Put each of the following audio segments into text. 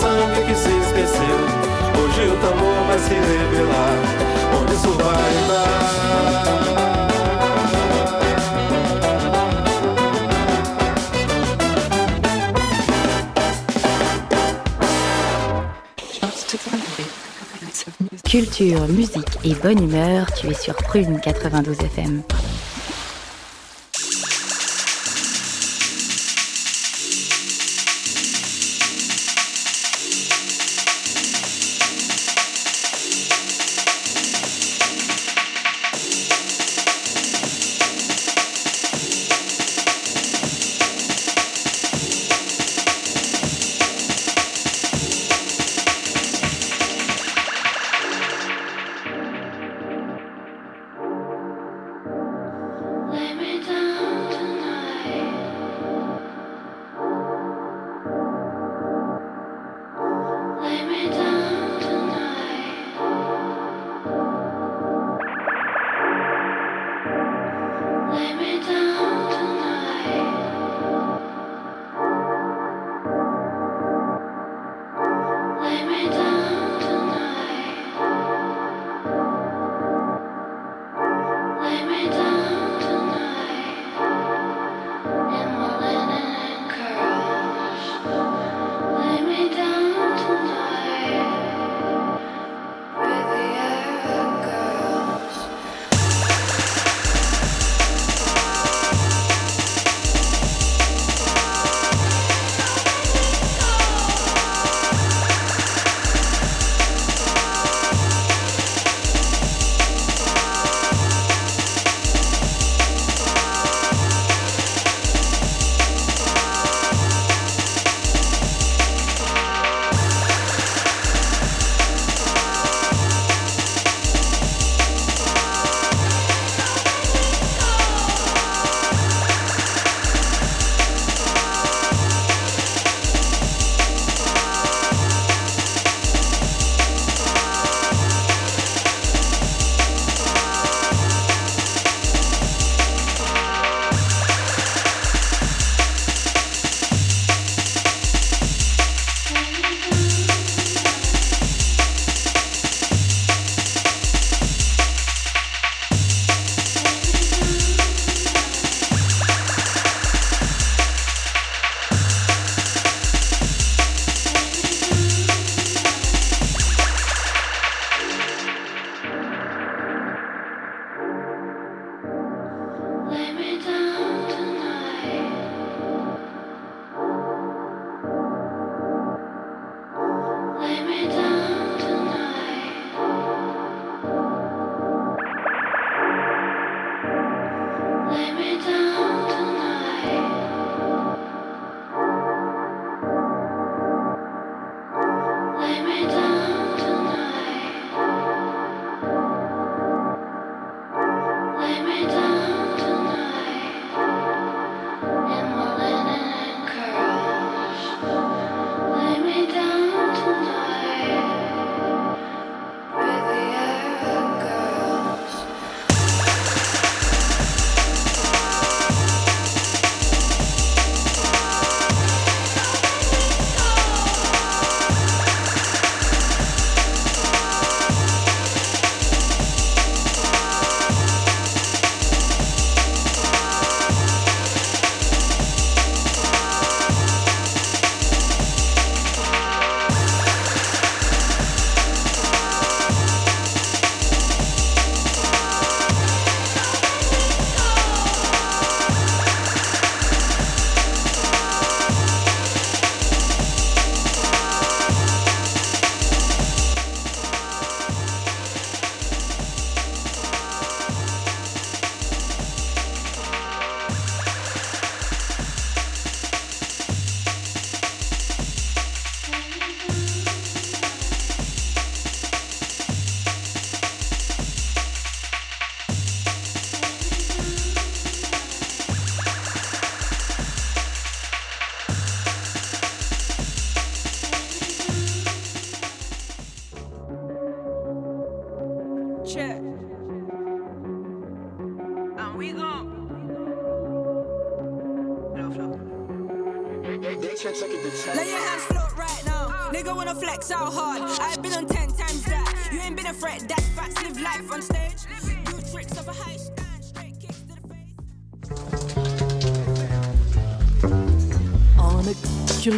sangue que se esqueceu. Hoje o tambor vai se revelar. Onde isso vai dar? Culture, musique et bonne humeur, tu es sur Prune 92 FM.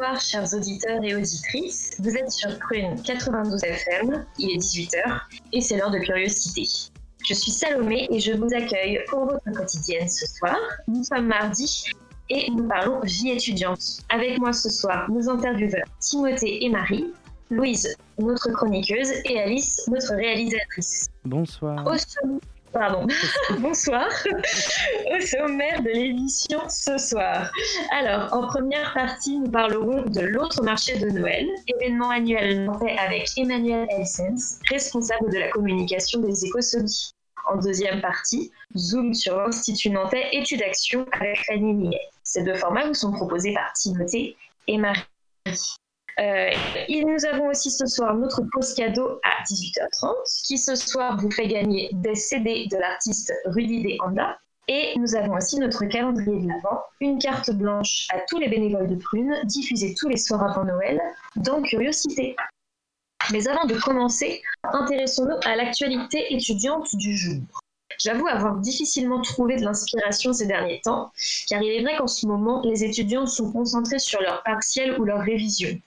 bonsoir chers auditeurs et auditrices. Vous êtes sur Prune 92 FM, il est 18h et c'est l'heure de curiosité. Je suis Salomé et je vous accueille pour votre quotidienne ce soir. Nous sommes mardi et nous parlons vie étudiante. Avec moi ce soir, nos intervieweurs Timothée et Marie, Louise, notre chroniqueuse, et Alice, notre réalisatrice. Bonsoir. Au som- Pardon. Bonsoir. Au sommaire de l'émission ce soir. Alors, en première partie, nous parlerons de l'autre marché de Noël, événement annuel nantais avec Emmanuel Elsens, responsable de la communication des Écosolis. En deuxième partie, zoom sur l'Institut nantais Études Action avec Fanny Millet. Ces deux formats vous sont proposés par Timothée et Marie. Euh, nous avons aussi ce soir notre pause cadeau à 18h30 qui ce soir vous fait gagner des CD de l'artiste Rudy De Anda. Et nous avons aussi notre calendrier de l'Avent, une carte blanche à tous les bénévoles de Prune, diffusée tous les soirs avant Noël, dans Curiosité. Mais avant de commencer, intéressons-nous à l'actualité étudiante du jour. J'avoue avoir difficilement trouvé de l'inspiration ces derniers temps, car il est vrai qu'en ce moment, les étudiants sont concentrés sur leurs partiels ou leurs révisions.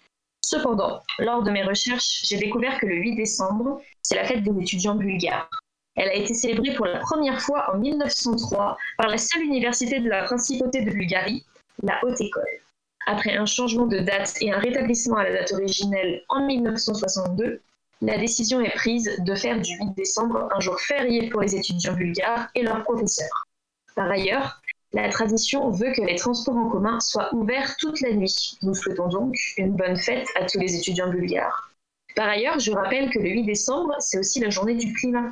Cependant, lors de mes recherches, j'ai découvert que le 8 décembre, c'est la fête des étudiants bulgares. Elle a été célébrée pour la première fois en 1903 par la seule université de la principauté de Bulgarie, la Haute École. Après un changement de date et un rétablissement à la date originelle en 1962, la décision est prise de faire du 8 décembre un jour férié pour les étudiants bulgares et leurs professeurs. Par ailleurs, la tradition veut que les transports en commun soient ouverts toute la nuit. Nous souhaitons donc une bonne fête à tous les étudiants bulgares. Par ailleurs, je rappelle que le 8 décembre, c'est aussi la journée du climat.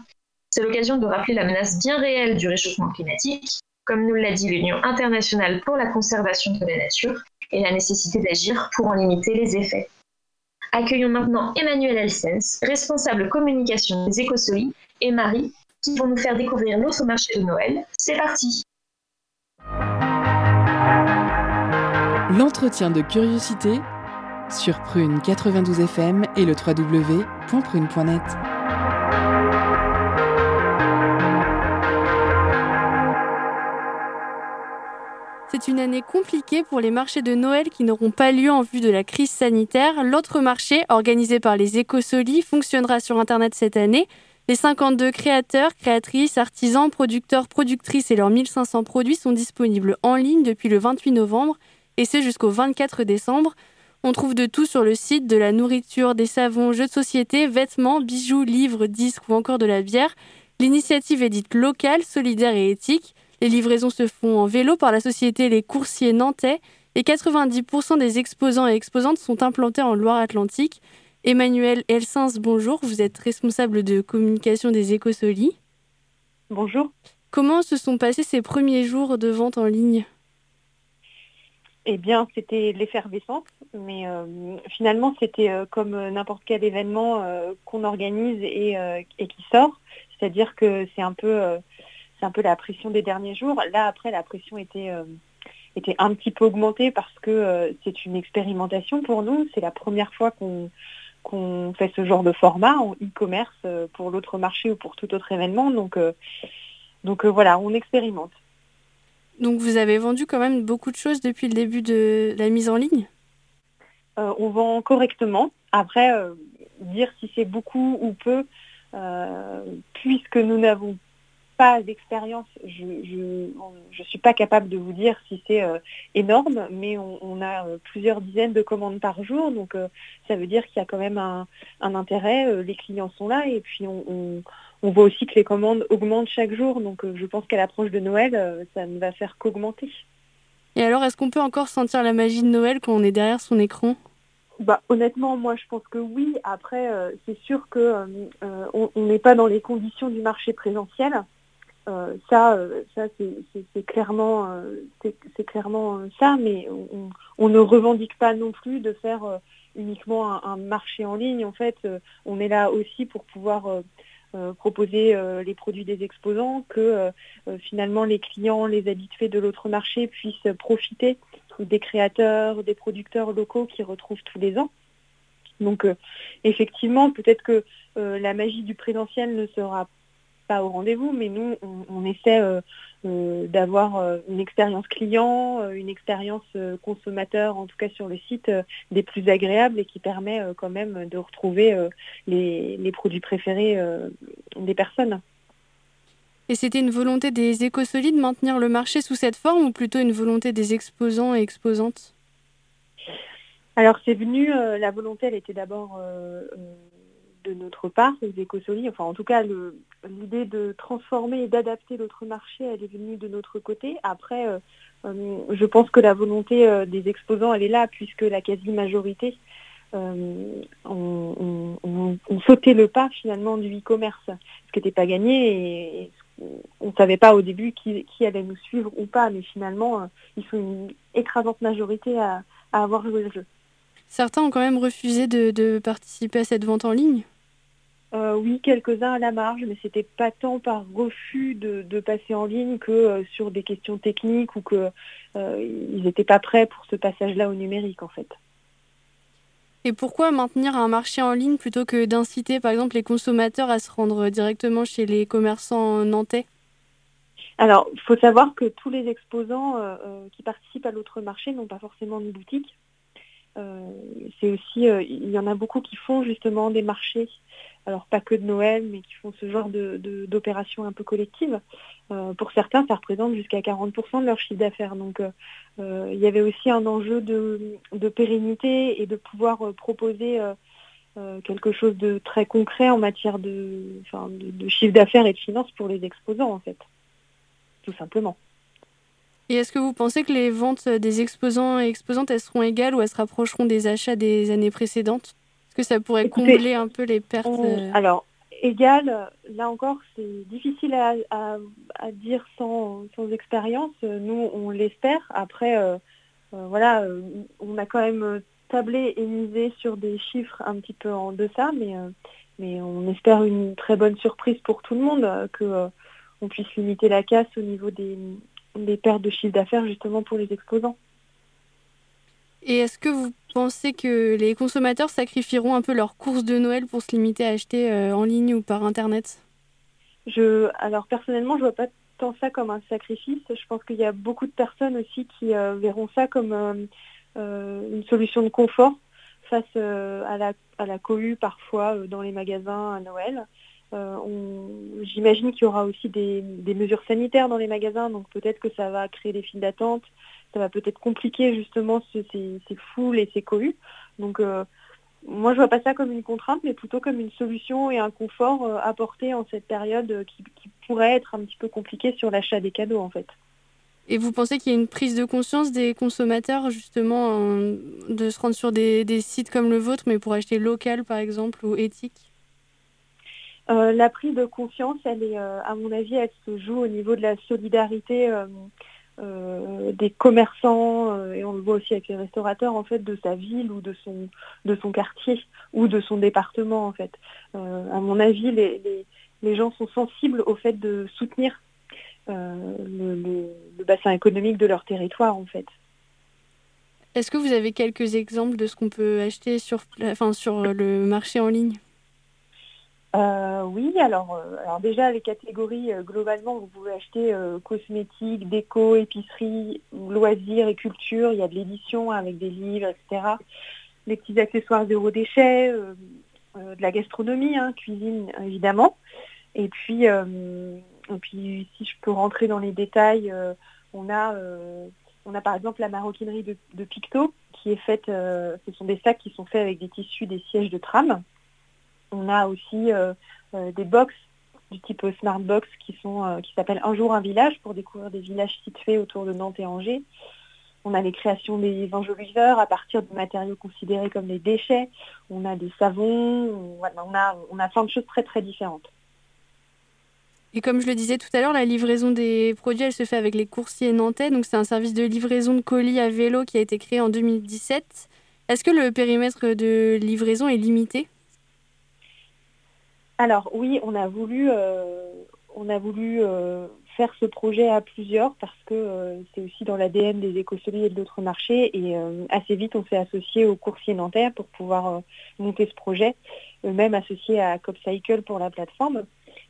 C'est l'occasion de rappeler la menace bien réelle du réchauffement climatique, comme nous l'a dit l'Union internationale pour la conservation de la nature, et la nécessité d'agir pour en limiter les effets. Accueillons maintenant Emmanuel Elsens, responsable communication des Écosolis, et Marie, qui vont nous faire découvrir notre marché de Noël. C'est parti L'entretien de curiosité sur Prune 92 FM et le www.prune.net. C'est une année compliquée pour les marchés de Noël qui n'auront pas lieu en vue de la crise sanitaire. L'autre marché, organisé par les Écosolis, fonctionnera sur Internet cette année. Les 52 créateurs, créatrices, artisans, producteurs, productrices et leurs 1500 produits sont disponibles en ligne depuis le 28 novembre et c'est jusqu'au 24 décembre. On trouve de tout sur le site, de la nourriture, des savons, jeux de société, vêtements, bijoux, livres, disques ou encore de la bière. L'initiative est dite locale, solidaire et éthique. Les livraisons se font en vélo par la société Les Coursiers Nantais et 90% des exposants et exposantes sont implantés en Loire-Atlantique. Emmanuel Elsens, bonjour, vous êtes responsable de communication des Écosolis. Bonjour. Comment se sont passés ces premiers jours de vente en ligne? Eh bien, c'était l'effervescence, mais euh, finalement, c'était euh, comme n'importe quel événement euh, qu'on organise et, euh, et, qui sort. C'est-à-dire que c'est un peu, euh, c'est un peu la pression des derniers jours. Là, après, la pression était, euh, était un petit peu augmentée parce que c'est une expérimentation pour nous. C'est la première fois qu'on qu'on fait ce genre de format en e-commerce pour l'autre marché ou pour tout autre événement. Donc, donc voilà, on expérimente. Donc vous avez vendu quand même beaucoup de choses depuis le début de la mise en ligne? Euh, On vend correctement. Après, euh, dire si c'est beaucoup ou peu, euh, puisque nous n'avons pas d'expérience, je ne suis pas capable de vous dire si c'est énorme, mais on, a plusieurs dizaines de commandes par jour, donc ça veut dire qu'il y a quand même un, intérêt, les clients sont là, et puis on on voit aussi que les commandes augmentent chaque jour, donc euh, je pense qu'à l'approche de Noël, euh, ça ne va faire qu'augmenter. Et alors, est-ce qu'on peut encore sentir la magie de Noël quand on est derrière son écran? Bah, honnêtement, moi je pense que oui. Après, c'est sûr que on n'est pas dans les conditions du marché présentiel. ça, ça c'est clairement, c'est clairement ça, mais on, ne revendique pas non plus de faire uniquement un, marché en ligne. En fait, on est là aussi pour pouvoir euh, proposer euh, les produits des exposants, que euh, finalement les clients, les habitués de l'autre marché puissent profiter des créateurs, des producteurs locaux qui retrouvent tous les ans. Donc effectivement, peut-être que la magie du présentiel ne sera pas au rendez-vous, mais nous, on, essaie euh, d'avoir euh, une expérience client, euh, une expérience consommateur, en tout cas sur le site, des plus agréables et qui permet quand même de retrouver les, produits préférés des personnes. Et c'était une volonté des écosolides de maintenir le marché sous cette forme ou plutôt une volonté des exposants et exposantes? Alors c'est venu, la volonté elle était d'abord de notre part, les écosolides, enfin en tout cas l'idée de transformer et d'adapter l'autre marché, elle est venue de notre côté. Après, euh, euh, je pense que la volonté euh, des exposants, elle est là, puisque la quasi-majorité ont, sauté le pas finalement du e-commerce, ce qui n'était pas gagné et, on ne savait pas au début qui, allait nous suivre ou pas, mais finalement, ils sont une écrasante majorité à, avoir joué le jeu. Certains ont quand même refusé de participer à cette vente en ligne euh, oui, quelques-uns à la marge, mais c'était pas tant par refus de, passer en ligne que euh, sur des questions techniques ou qu'ils euh, n'étaient pas prêts pour ce passage-là au numérique en fait. Et pourquoi maintenir un marché en ligne plutôt que d'inciter par exemple les consommateurs à se rendre directement chez les commerçants nantais? Alors, il faut savoir que tous les exposants qui participent à l'autre marché n'ont pas forcément de boutique. c'est aussi, il y en a beaucoup qui font justement des marchés alors pas que de Noël, mais qui font ce genre d'opérations un peu collectives. Euh, pour certains, ça représente jusqu'à 40% de leur chiffre d'affaires. Donc euh, euh, il y avait aussi un enjeu de, pérennité et de pouvoir proposer quelque chose de très concret en matière de, de, chiffre d'affaires et de finances pour les exposants, en fait. Tout simplement. Et est-ce que vous pensez que les ventes des exposants et exposantes, elles seront égales ou elles se rapprocheront des achats des années précédentes? Que ça pourrait combler un peu les pertes euh Alors, égal, là encore, c'est difficile à, dire sans, expérience. Nous, on l'espère. Après, euh, euh, voilà, on a quand même tablé et misé sur des chiffres un petit peu en deçà, mais, mais on espère une très bonne surprise pour tout le monde, que on puisse limiter la casse au niveau des, des pertes de chiffre d'affaires justement pour les exposants. Et est-ce que vous pensez que les consommateurs sacrifieront un peu leurs courses de Noël pour se limiter à acheter euh, en ligne ou par Internet? Je, Alors personnellement, je ne vois pas tant ça comme un sacrifice. Je pense qu'il y a beaucoup de personnes aussi qui euh, verront ça comme euh, une solution de confort face à, la, à la cohue parfois dans les magasins à Noël. J'imagine qu'il y aura aussi des, des, mesures sanitaires dans les magasins, donc peut-être que ça va créer des files d'attente, ça va peut-être compliquer justement ces, foules et ces cohues. Donc euh, moi je vois pas ça comme une contrainte, mais plutôt comme une solution et un confort euh, apporté en cette période euh, qui, pourrait être un petit peu compliquée sur l'achat des cadeaux en fait. Et vous pensez qu'il y a une prise de conscience des consommateurs justement de se rendre sur des, sites comme le vôtre, mais pour acheter local par exemple ou éthique? La prise de conscience, elle est, à mon avis, elle se joue au niveau de la solidarité euh, des commerçants, euh, et on le voit aussi avec les restaurateurs, en fait, de sa ville ou de son, quartier ou de son département, en fait. Euh, à mon avis, les, gens sont sensibles au fait de soutenir le, bassin économique de leur territoire, en fait. Est-ce que vous avez quelques exemples de ce qu'on peut acheter sur le marché en ligne? Euh, oui, alors, euh, alors déjà les catégories, euh, globalement, vous pouvez acheter cosmétiques, déco, épicerie, loisirs et culture. Il y a de l'édition avec des livres, etc. Les petits accessoires zéro déchet, de la gastronomie, hein, cuisine évidemment. Et puis, si je peux rentrer dans les détails, on a on a par exemple la maroquinerie de, de Picto qui est faite, ce sont des sacs qui sont faits avec des tissus des sièges de tram. On a aussi euh, euh, des box du type Smart Box qui sont euh, qui s'appellent Un jour un village pour découvrir des villages situés autour de Nantes et Angers. on a les créations des enjoliveurs à partir de matériaux considérés comme les déchets. On a des savons. On, a, on a plein de choses très très différentes. Et comme je le disais tout à l'heure, la livraison des produits, elle se fait avec les coursiers nantais. Donc c'est un service de livraison de colis à vélo qui a été créé en 2017. Est-ce que le périmètre de livraison est limité? Alors oui, on a voulu, euh, euh, faire ce projet à plusieurs parce que euh, c'est aussi dans l'ADN des écosoliers et d'autres marchés. Et assez vite, on s'est associé aux coursiers nantais pour pouvoir monter ce projet, même associé à CopCycle pour la plateforme.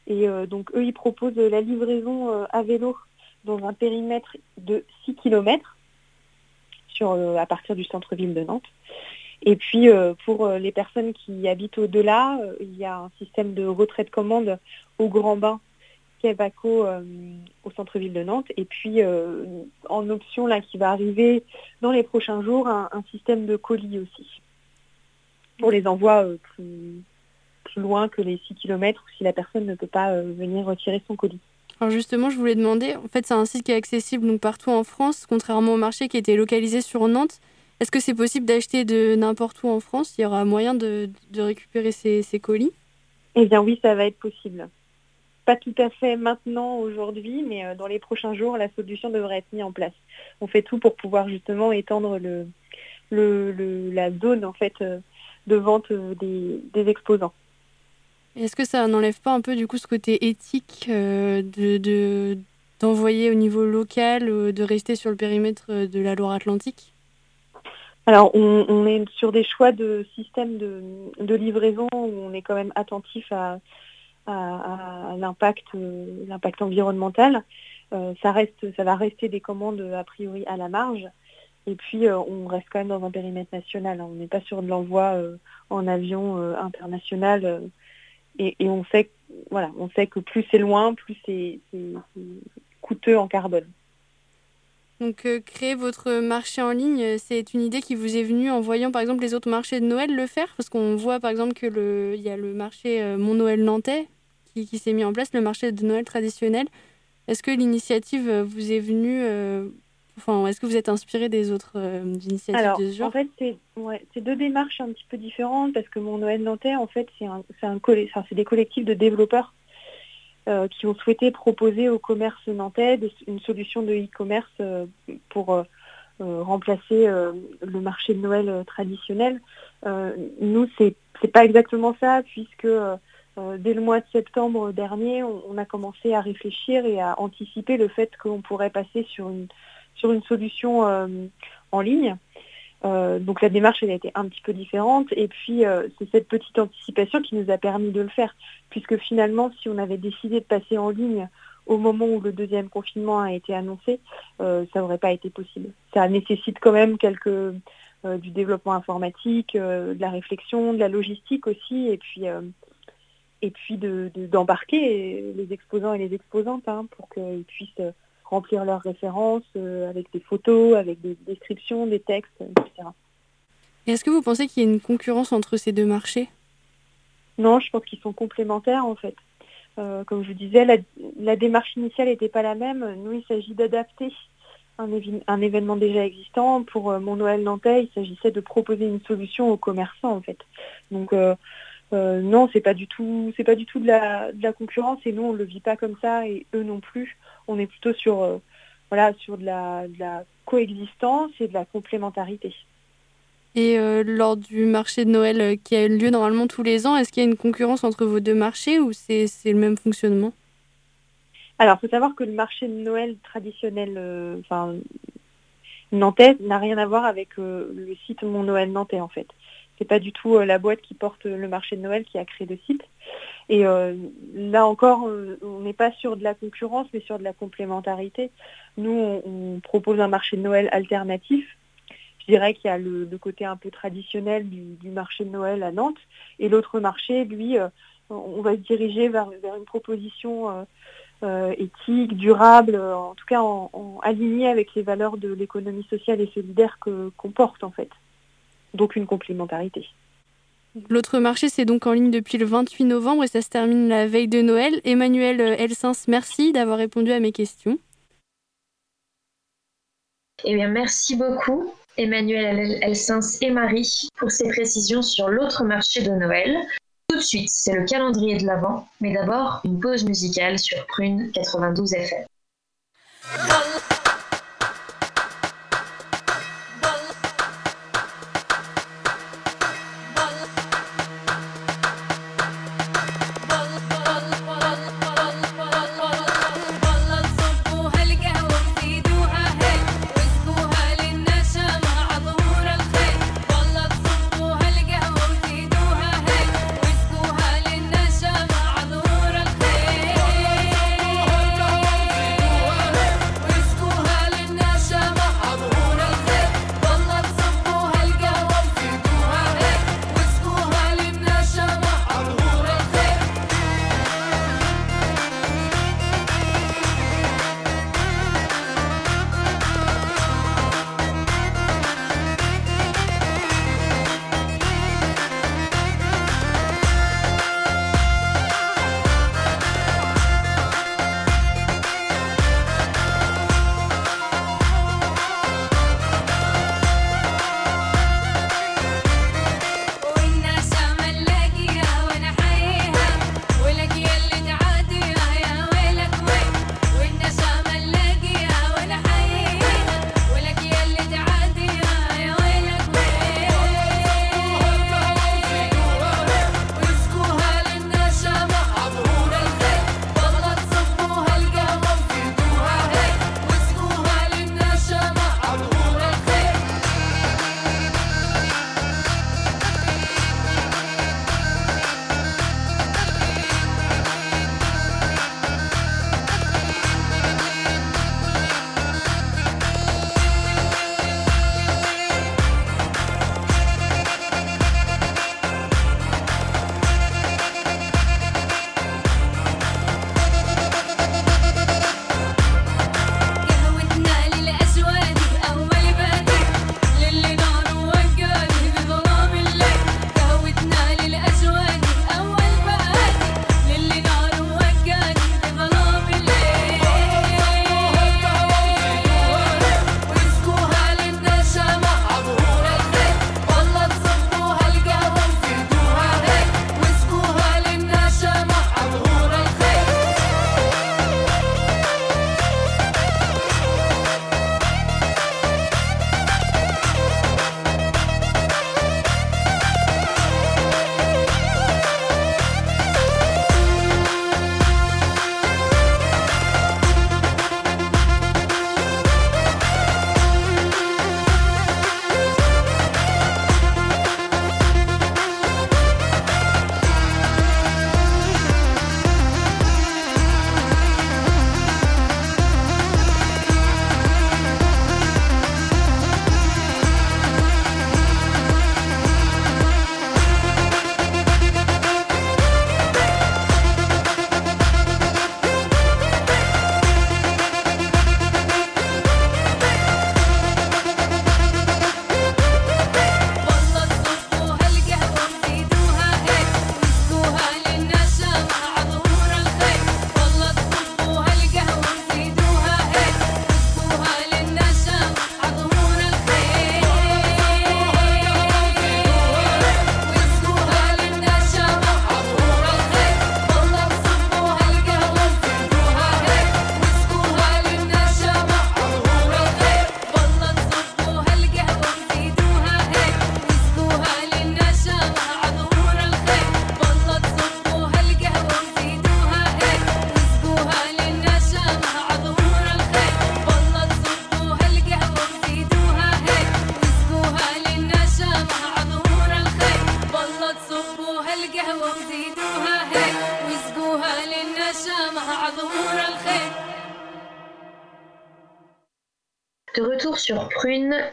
Et donc eux, ils proposent la livraison à vélo dans un périmètre de 6 km à partir du centre-ville de Nantes. Et puis pour les personnes qui habitent au-delà, il y a un système de retrait de commande au Grand Bain Québaco au centre-ville de Nantes. Et puis en option là qui va arriver dans les prochains jours, un, système de colis aussi pour les envois plus, loin que les 6 km si la personne ne peut pas euh, venir retirer son colis. Alors justement, je voulais demander, en fait c'est un site qui est accessible donc partout en France, contrairement au marché qui était localisé sur Nantes. Est-ce que c'est possible d'acheter de n'importe où en France? Il y aura moyen de, récupérer ces, colis? Eh bien oui, ça va être possible. Pas tout à fait maintenant, aujourd'hui, mais euh, dans les prochains jours, la solution devrait être mise en place. On fait tout pour pouvoir justement étendre le, le, la zone en fait, euh, de vente des exposants. Est-ce que ça n'enlève pas un peu du coup ce côté éthique euh, de, d'envoyer au niveau local, euh, de rester sur le périmètre euh, de la Loire-Atlantique? Alors on, est sur des choix de système de, livraison où on est quand même attentif à, l'impact, l'impact environnemental. ça, reste, ça va rester des commandes a priori à la marge. Et puis on reste quand même dans un périmètre national. Hein. On n'est pas sur de l'envoi en avion international et, on sait voilà, on sait que plus c'est loin, plus c'est coûteux en carbone. Donc euh, créer votre marché en ligne, c'est une idée qui vous est venue en voyant par exemple les autres marchés de Noël le faire? Parce qu'on voit par exemple que le, y a le marché euh, Mon Noël Nantais qui, qui s'est mis en place, le marché de Noël traditionnel. Est-ce que l'initiative euh, vous est venue Enfin, est-ce que vous êtes inspiré des autres euh, initiatives de ce genre? En fait, c'est deux démarches un petit peu différentes parce que mon Noël Nantais, en fait, c'est un, un des collectifs de développeurs euh, qui ont souhaité proposer au commerce nantais une solution de e-commerce euh, pour remplacer le marché de Noël traditionnel. nous, c'est n'est pas exactement ça puisque dès le mois de septembre dernier, on, a commencé à réfléchir et à anticiper le fait qu'on pourrait passer sur une sur une solution euh, en ligne. Euh, donc la démarche elle a été un petit peu différente. Et puis euh, c'est cette petite anticipation qui nous a permis de le faire. Puisque finalement si on avait décidé de passer en ligne au moment où le deuxième confinement a été annoncé, ça n'aurait pas été possible. Ça nécessite quand même quelques du développement informatique, de la réflexion, de la logistique aussi. Et puis et puis d'embarquer de, les exposants et les exposantes hein, pour qu'ils puissent remplir leurs références euh, avec des photos, avec des descriptions, des textes, etc. Est-ce que vous pensez qu'il y a une concurrence entre ces deux marchés? Non, je pense qu'ils sont complémentaires en fait. Euh, comme je vous disais, la, démarche initiale n'était pas la même. Nous, il s'agit d'adapter un, événement déjà existant. Pour euh, mon Noël nantais, il s'agissait de proposer une solution aux commerçants en fait. Donc non, c'est pas du tout, c'est pas du tout de la, de la concurrence et nous on le vit pas comme ça et eux non plus on est plutôt sur, euh, voilà, sur de la, coexistence et de la complémentarité. Et euh, lors du marché de Noël euh, qui a lieu normalement tous les ans, est-ce qu'il y a une concurrence entre vos deux marchés ou c'est le même fonctionnement? Alors, il faut savoir que le marché de Noël traditionnel, enfin, nantais, n'a rien à voir avec le site Mon Noël nantais en fait. C'est pas du tout la boîte qui porte le marché de Noël qui a créé le site. Et euh, là encore, euh, on n'est pas sur de la concurrence, mais sur de la complémentarité. Nous, on, propose un marché de Noël alternatif. Je dirais qu'il y a le, côté un peu traditionnel du, marché de Noël à Nantes. Et l'autre marché, lui, euh, on va se diriger vers, une proposition éthique, durable, en tout cas en, alignée avec les valeurs de l'économie sociale et solidaire qu'on porte en fait. Donc une complémentarité. L'autre marché, c'est donc en ligne depuis le 28 novembre et ça se termine la veille de Noël. Emmanuel Elsens, merci d'avoir répondu à mes questions. Eh bien, merci beaucoup, Emmanuel Elsens et Marie, pour ces précisions sur l'autre marché de Noël. Tout de suite, c'est le calendrier de l'Avent, mais d'abord une pause musicale sur Prune 92 FM.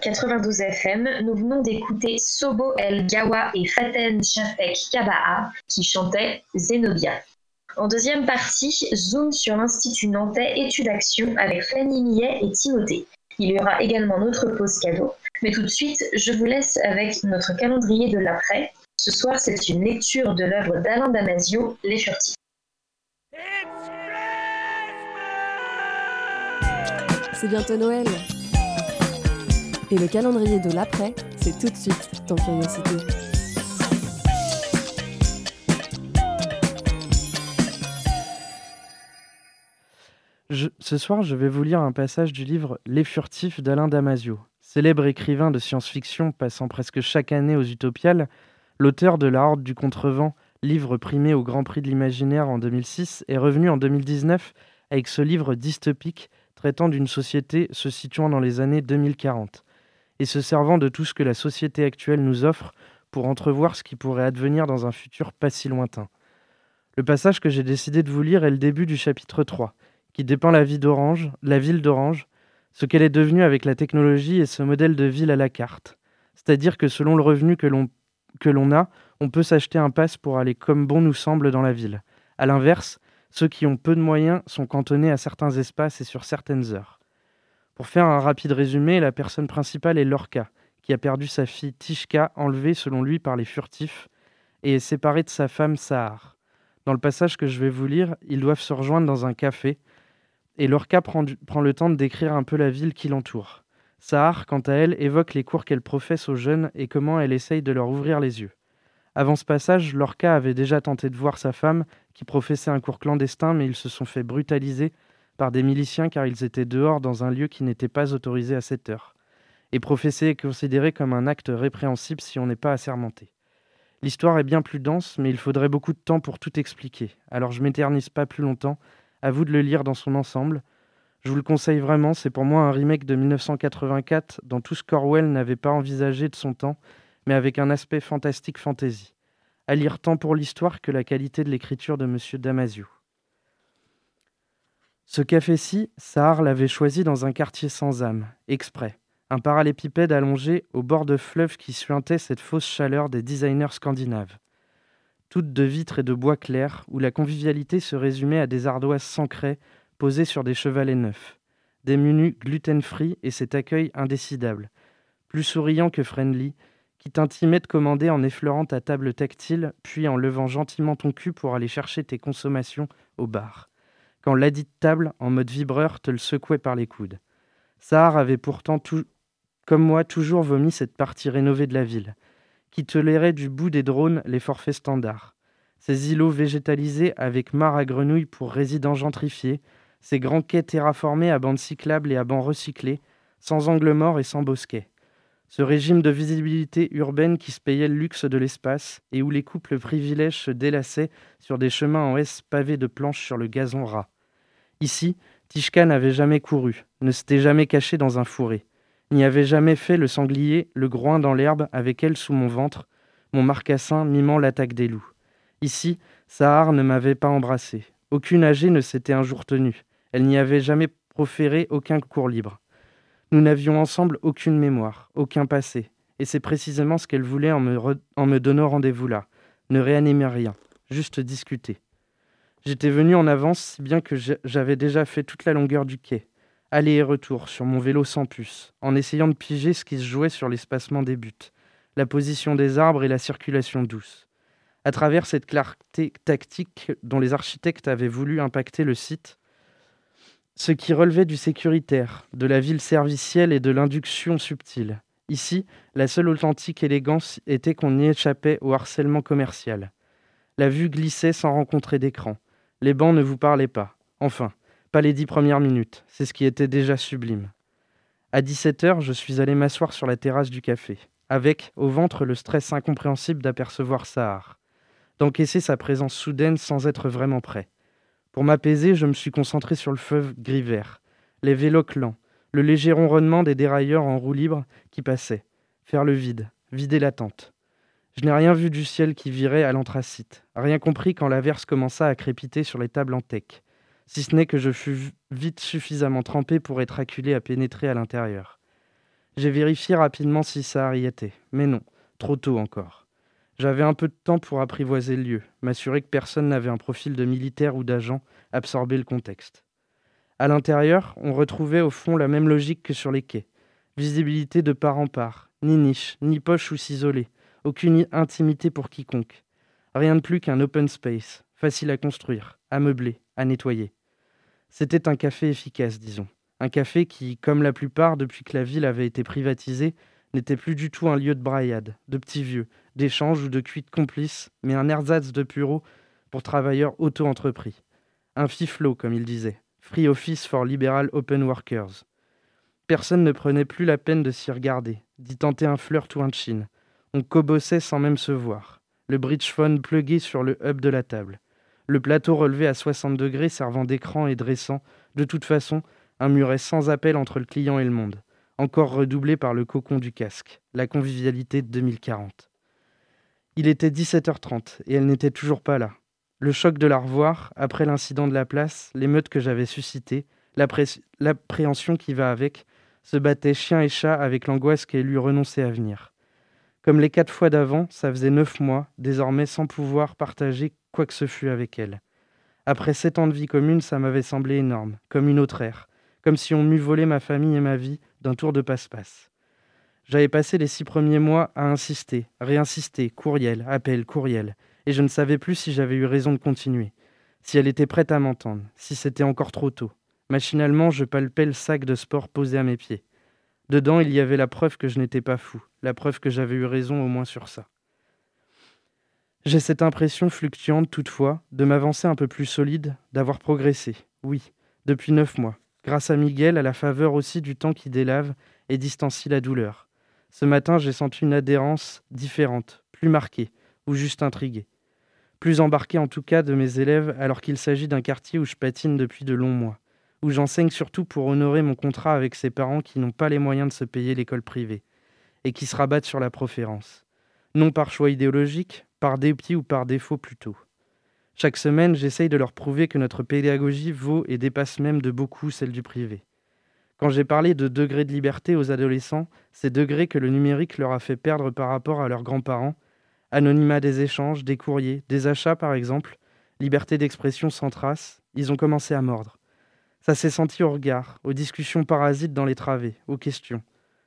92 FM, nous venons d'écouter Sobo El Gawa et Faten Shafek Kaba'a qui chantaient Zenobia. En deuxième partie, zoom sur l'Institut Nantais Études Action avec Fanny Millet et Timothée. Il y aura également notre pause cadeau. Mais tout de suite, je vous laisse avec notre calendrier de l'après. Ce soir, c'est une lecture de l'œuvre d'Alain Damasio, Les Furtifs. C'est bientôt Noël. Et le calendrier de l'après, c'est tout de suite dans Curiosité. ce soir, je vais vous lire un passage du livre Les Furtifs d'Alain Damasio. Célèbre écrivain de science-fiction passant presque chaque année aux Utopiales, l'auteur de La Horde du Contrevent, livre primé au Grand Prix de l'Imaginaire en 2006, est revenu en 2019 avec ce livre dystopique traitant d'une société se situant dans les années 2040 et se servant de tout ce que la société actuelle nous offre pour entrevoir ce qui pourrait advenir dans un futur pas si lointain. Le passage que j'ai décidé de vous lire est le début du chapitre 3, qui dépeint la vie d'Orange, la ville d'Orange, ce qu'elle est devenue avec la technologie et ce modèle de ville à la carte. C'est-à-dire que selon le revenu que l'on a, on peut s'acheter un pass pour aller comme bon nous semble dans la ville. A l'inverse, ceux qui ont peu de moyens sont cantonnés à certains espaces et sur certaines heures. Pour faire un rapide résumé, la personne principale est Lorca, qui a perdu sa fille Tishka, enlevée selon lui par les furtifs, et est séparée de sa femme Sahar. Dans le passage que je vais vous lire, ils doivent se rejoindre dans un café, et Lorca prend, le temps de décrire un peu la ville qui l'entoure. Sahar, quant à elle, évoque les cours qu'elle professe aux jeunes et comment elle essaye de leur ouvrir les yeux. Avant ce passage, Lorca avait déjà tenté de voir sa femme, qui professait un cours clandestin, mais ils se sont fait brutaliser par des miliciens car ils étaient dehors dans un lieu qui n'était pas autorisé à cette heure. Et professer est considéré comme un acte répréhensible si on n'est pas assermenté. L'histoire est bien plus dense, mais il faudrait beaucoup de temps pour tout expliquer. Alors je m'éternise pas plus longtemps. À vous de le lire dans son ensemble. Je vous le conseille vraiment, c'est pour moi un remake de 1984 dont tout ce qu'Orwell n'avait pas envisagé de son temps, mais avec un aspect fantastique fantasy. À lire tant pour l'histoire que la qualité de l'écriture de M. Damasio. Ce café-ci, Sahar l'avait choisi dans un quartier sans âme, exprès. Un parallépipède allongé au bord de fleuve qui suintait cette fausse chaleur des designers scandinaves. Toutes de vitres et de bois clairs, où la convivialité se résumait à des ardoises sans craie posées sur des chevalets neufs. Des menus gluten-free et cet accueil indécidable, plus souriant que friendly, qui t'intimait de commander en effleurant ta table tactile, puis en levant gentiment ton cul pour aller chercher tes consommations au bar quand ladite table, en mode vibreur, te le secouait par les coudes. Sahar avait pourtant, comme moi, toujours vomi cette partie rénovée de la ville, qui tolérait du bout des drones les forfaits standards. Ces îlots végétalisés avec mares à grenouilles pour résidents gentrifiés, ces grands quais terraformés à bandes cyclables et à bancs recyclés, sans angle mort et sans bosquet. Ce régime de visibilité urbaine qui se payait le luxe de l'espace et où les couples privilèges se délassaient sur des chemins en S pavés de planches sur le gazon ras. Ici, Tishka n'avait jamais couru, ne s'était jamais caché dans un fourré, n'y avait jamais fait le sanglier, le groin dans l'herbe avec elle sous mon ventre, mon marcassin mimant l'attaque des loups. Ici, Sahar ne m'avait pas embrassé. Aucune âgée ne s'était un jour tenue. Elle n'y avait jamais proféré aucun cours libre. Nous n'avions ensemble aucune mémoire, aucun passé, et c'est précisément ce qu'elle voulait en me, donnant rendez-vous là. Ne réanimer rien, juste discuter. J'étais venu en avance, si bien que j'avais déjà fait toute la longueur du quai, aller et retour, sur mon vélo sans puce, en essayant de piger ce qui se jouait sur l'espacement des buts, la position des arbres et la circulation douce. À travers cette clarté tactique dont les architectes avaient voulu impacter le site, ce qui relevait du sécuritaire, de la ville servicielle et de l'induction subtile. Ici, la seule authentique élégance était qu'on y échappait au harcèlement commercial. La vue glissait sans rencontrer d'écran. Les bancs ne vous parlaient pas. Enfin, pas les dix premières minutes. C'est ce qui était déjà sublime. À 17 heures, je suis allé m'asseoir sur la terrasse du café, avec, au ventre, le stress incompréhensible d'apercevoir Sahar, d'encaisser sa présence soudaine sans être vraiment prêt. Pour m'apaiser, je me suis concentré sur le fleuve gris-vert, les vélos lents, le léger ronronnement des dérailleurs en roue libre qui passaient, faire le vide, vider la tente. Je n'ai rien vu du ciel qui virait à l'anthracite, rien compris quand l'averse commença à crépiter sur les tables en tech, si ce n'est que je fus vite suffisamment trempé pour être acculé à pénétrer à l'intérieur. J'ai vérifié rapidement si ça y était, mais non, trop tôt encore. J'avais un peu de temps pour apprivoiser le lieu, m'assurer que personne n'avait un profil de militaire ou d'agent, absorber le contexte. À l'intérieur, on retrouvait au fond la même logique que sur les quais. Visibilité de part en part, ni niche, ni poche où s'isoler, aucune intimité pour quiconque. Rien de plus qu'un open space, facile à construire, à meubler, à nettoyer. C'était un café efficace, disons. Un café qui, comme la plupart depuis que la ville avait été privatisée, n'était plus du tout un lieu de braillade, de petits vieux, d'échanges ou de cuites complices, mais un ersatz de bureau pour travailleurs auto-entrepris. Un FIFLO, comme il disait, Free Office for Liberal Open Workers. Personne ne prenait plus la peine de s'y regarder, d'y tenter un flirt ou un chin. On cobossait sans même se voir. Le bridge phone plugué sur le hub de la table. Le plateau relevé à 60 degrés servant d'écran et dressant, de toute façon, un muret sans appel entre le client et le monde, encore redoublé par le cocon du casque, la convivialité de 2040. Il était 17h30 et elle n'était toujours pas là. Le choc de la revoir, après l'incident de la place, l'émeute que j'avais suscitée, l'appréhension qui va avec, se battait chien et chat avec l'angoisse qu'elle lui renonçait à venir. Comme les quatre fois d'avant, ça faisait neuf mois, désormais sans pouvoir partager quoi que ce fût avec elle. Après sept ans de vie commune, ça m'avait semblé énorme, comme une autre ère, comme si on m'eût volé ma famille et ma vie d'un tour de passe-passe. J'avais passé les six premiers mois à insister, réinsister, courriel, appel, courriel, et je ne savais plus si j'avais eu raison de continuer, si elle était prête à m'entendre, si c'était encore trop tôt. Machinalement, je palpais le sac de sport posé à mes pieds. Dedans, il y avait la preuve que je n'étais pas fou, la preuve que j'avais eu raison au moins sur ça. J'ai cette impression fluctuante toutefois de m'avancer un peu plus solide, d'avoir progressé, oui, depuis neuf mois, grâce à Miguel, à la faveur aussi du temps qui délave et distancie la douleur. Ce matin, j'ai senti une adhérence différente, plus marquée, ou juste intriguée. Plus embarquée en tout cas de mes élèves alors qu'il s'agit d'un quartier où je patine depuis de longs mois, où j'enseigne surtout pour honorer mon contrat avec ces parents qui n'ont pas les moyens de se payer l'école privée, et qui se rabattent sur la proférence. Non par choix idéologique, par dépit ou par défaut plutôt. Chaque semaine, j'essaye de leur prouver que notre pédagogie vaut et dépasse même de beaucoup celle du privé. Quand j'ai parlé de degrés de liberté aux adolescents, ces degrés que le numérique leur a fait perdre par rapport à leurs grands-parents, anonymat des échanges, des courriers, des achats par exemple, liberté d'expression sans trace, ils ont commencé à mordre. Ça s'est senti au regard, aux discussions parasites dans les travées, aux questions.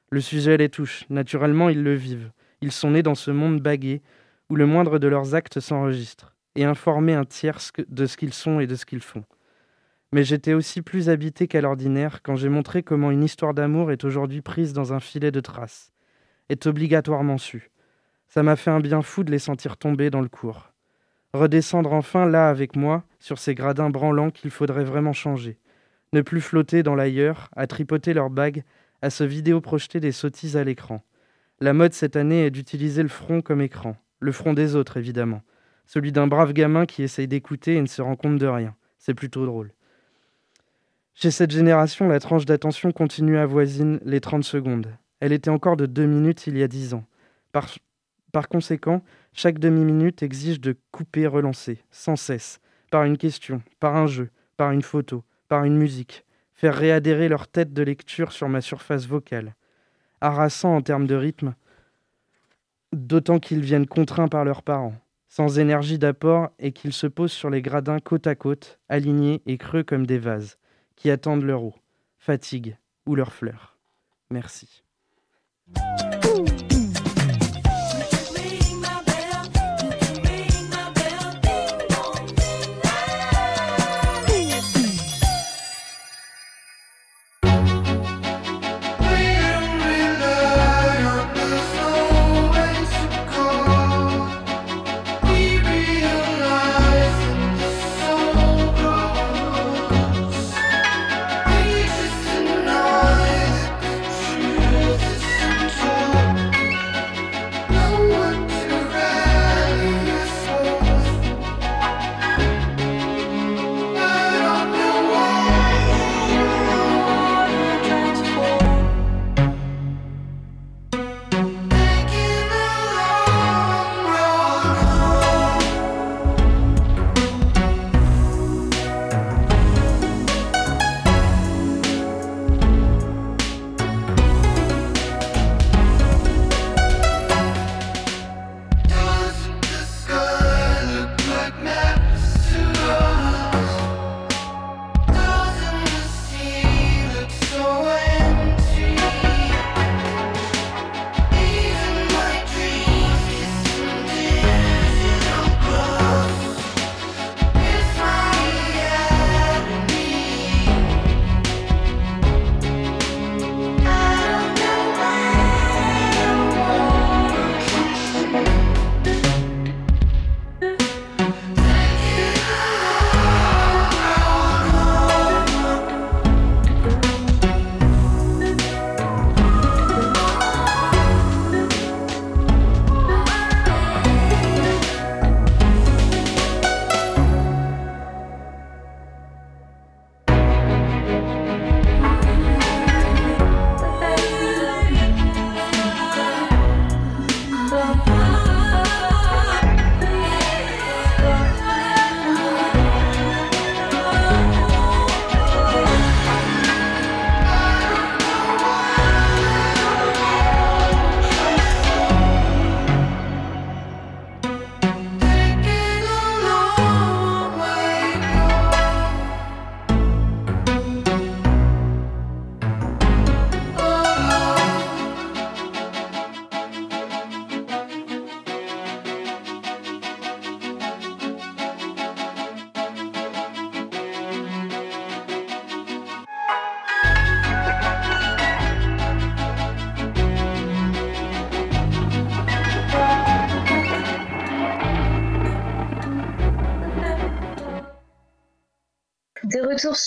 Le sujet les touche, naturellement ils le vivent. Ils sont nés dans ce monde bagué où le moindre de leurs actes s'enregistre, et informer un tiers de ce qu'ils sont et de ce qu'ils font. Mais j'étais aussi plus habité qu'à l'ordinaire quand j'ai montré comment une histoire d'amour est aujourd'hui prise dans un filet de traces, est obligatoirement su. Ça m'a fait un bien fou de les sentir tomber dans le cours. Redescendre enfin là avec moi, sur ces gradins branlants qu'il faudrait vraiment changer. Ne plus flotter dans l'ailleurs, à tripoter leurs bagues, à se vidéo projeter des sottises à l'écran. La mode cette année est d'utiliser le front comme écran, le front des autres, évidemment. Celui d'un brave gamin qui essaye d'écouter et ne se rend compte de rien. C'est plutôt drôle. Chez cette génération, la tranche d'attention continue à voisine les 30 secondes. Elle était encore de 2 minutes il y a 10 ans. Par, conséquent, chaque demi-minute exige de couper, relancer, sans cesse, par une question, par un jeu, par une photo, par une musique, faire réadhérer leur tête de lecture sur ma surface vocale. Harassant en termes de rythme, d'autant qu'ils viennent contraints par leurs parents, sans énergie d'apport et qu'ils se posent sur les gradins côte à côte, alignés et creux comme des vases, qui attendent leur eau, fatigue ou leurs fleurs. Merci.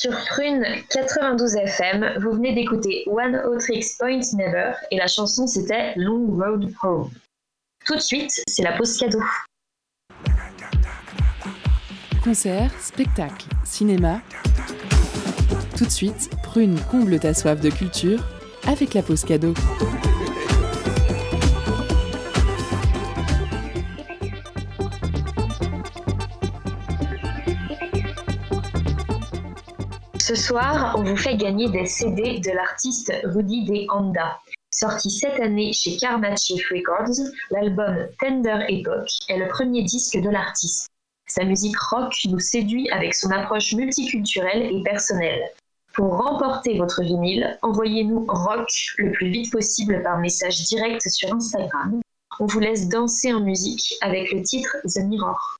Sur Prune 92 FM. Vous venez d'écouter One Tricks Point Never et la chanson c'était Long Road Home. Tout de suite, c'est la pause cadeau. Concert, spectacle, cinéma. Tout de suite, Prune comble ta soif de culture avec la pause cadeau. Ce soir, on vous fait gagner des CD de l'artiste Rudy De Anda. Sorti cette année chez Carnatchief Records, l'album Tender Epoch est le premier disque de l'artiste. Sa musique rock nous séduit avec son approche multiculturelle et personnelle. Pour remporter votre vinyle, envoyez-nous rock le plus vite possible par message direct sur Instagram. On vous laisse danser en musique avec le titre The Mirror.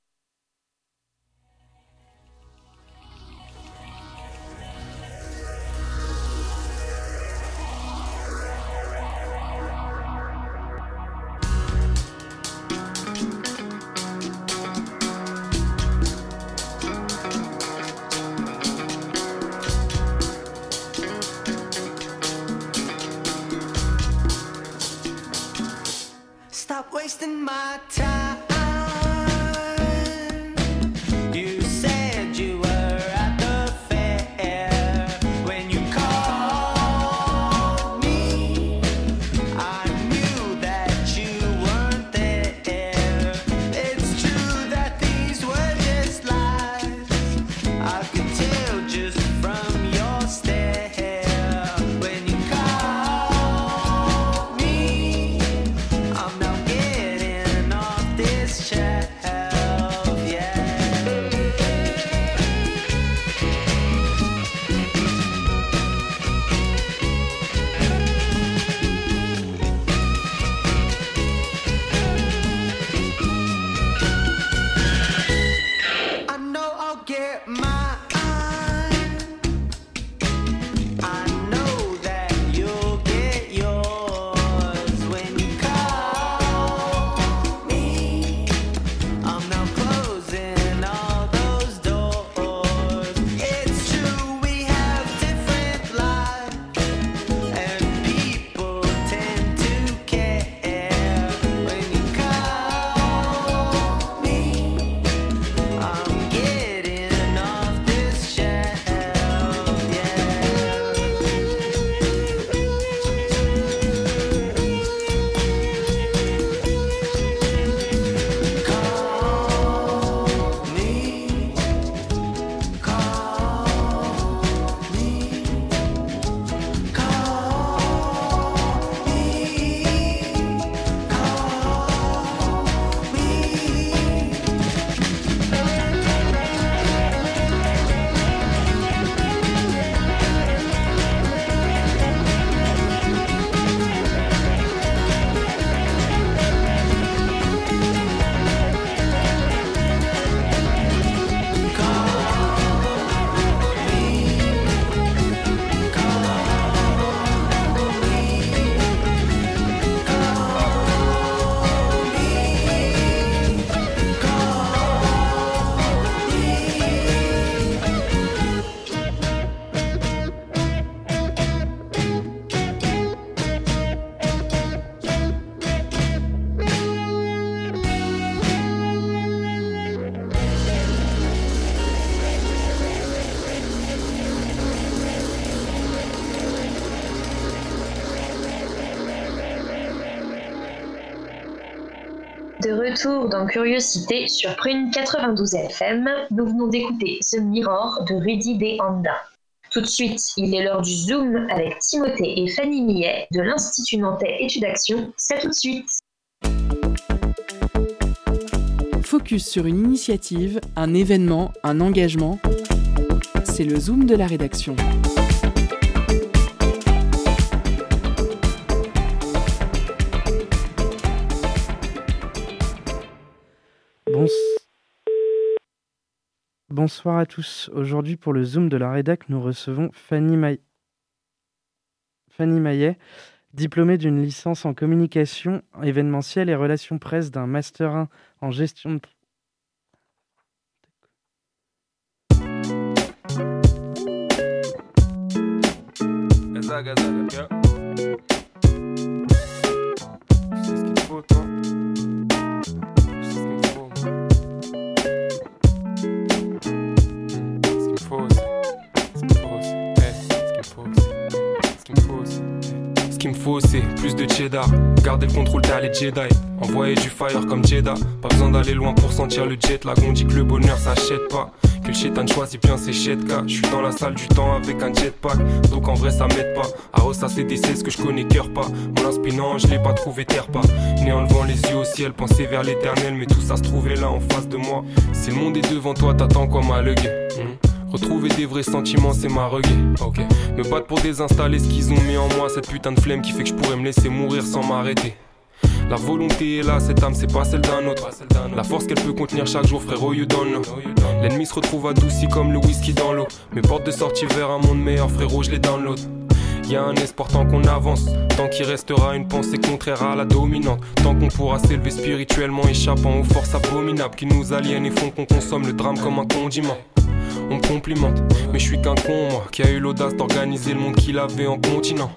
Curiosité sur Prune 92 FM, nous venons d'écouter The Mirror de Rudy De Anda. Tout de suite, il est l'heure du Zoom avec Timothée et Fanny Millet de l'Institut Nantais Études Action. C'est tout de suite. Focus sur une initiative, un événement, un engagement. C'est le Zoom de la rédaction. Bonsoir à tous. Aujourd'hui, pour le Zoom de la REDAC, nous recevons Fanny, Maillet, diplômée d'une licence en communication événementielle et relations presse d'un Master 1 en gestion de C'est. Ce qu'il me faut c'est plus de cheddar. Garder le contrôle, t'as les Jedi. Envoyer du fire comme Jeddah. Pas besoin d'aller loin pour sentir le jet. On dit que le bonheur s'achète pas. Que le chétan choisit bien ses chetka. Je suis dans la salle du temps avec un jetpack. Donc en vrai, ça m'aide pas. À ressasser des ce que je connais cœur pas. Mon inspirant, je l'ai pas trouvé terre pas. Né en levant les yeux au ciel, penser vers l'éternel. Mais tout ça se trouvait là en face de moi. Si le monde est devant toi, t'attends quoi, ma legue? Retrouver des vrais sentiments, c'est ma reggae. Ok. Me battre pour désinstaller ce qu'ils ont mis en moi. Cette putain de flemme qui fait que je pourrais me laisser mourir sans m'arrêter. La volonté est là, cette âme c'est pas celle d'un autre. La force qu'elle peut contenir chaque jour, frérot, you don't know. L'ennemi se retrouve adouci comme le whisky dans l'eau. Mes portes de sortie vers un monde meilleur, frérot, je les download. Y a un espoir tant qu'on avance, tant qu'il restera une pensée contraire à la dominante, tant qu'on pourra s'élever spirituellement, échappant aux forces abominables qui nous aliènent et font qu'on consomme le drame comme un condiment. On me complimente, mais je suis qu'un con, moi, qui a eu l'audace d'organiser le monde qu'il avait en continent.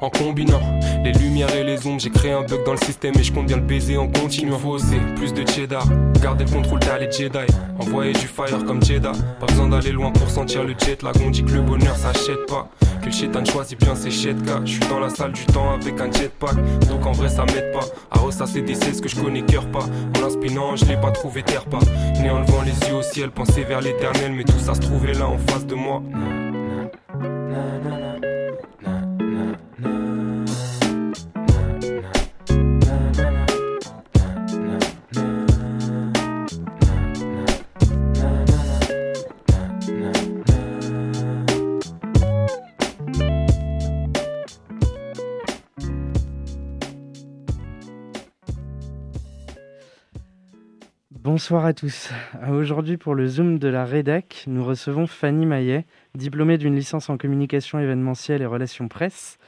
En combinant les lumières et les ombres, j'ai créé un bug dans le système et je compte bien le baiser en continuant. Faut oser plus de cheddar, garder le contrôle, t'as les Jedi. Envoyer du fire comme Jeddah. Pas besoin d'aller loin pour sentir le jet. On dit que le bonheur s'achète pas. Que le chétan choisit bien ses chetka. Je suis dans la salle du temps avec un jetpack. Donc en vrai, ça m'aide pas à ressasser des ce que je connais cœur pas. En inspirant, je l'ai pas trouvé terre pas. Né en levant les yeux au ciel, penser vers l'éternel. Mais tout ça se trouvait là en face de moi. Bonsoir à tous. Aujourd'hui, pour le Zoom de la Rédac, nous recevons Fanny Maillet, diplômée d'une licence en communication événementielle et relations presse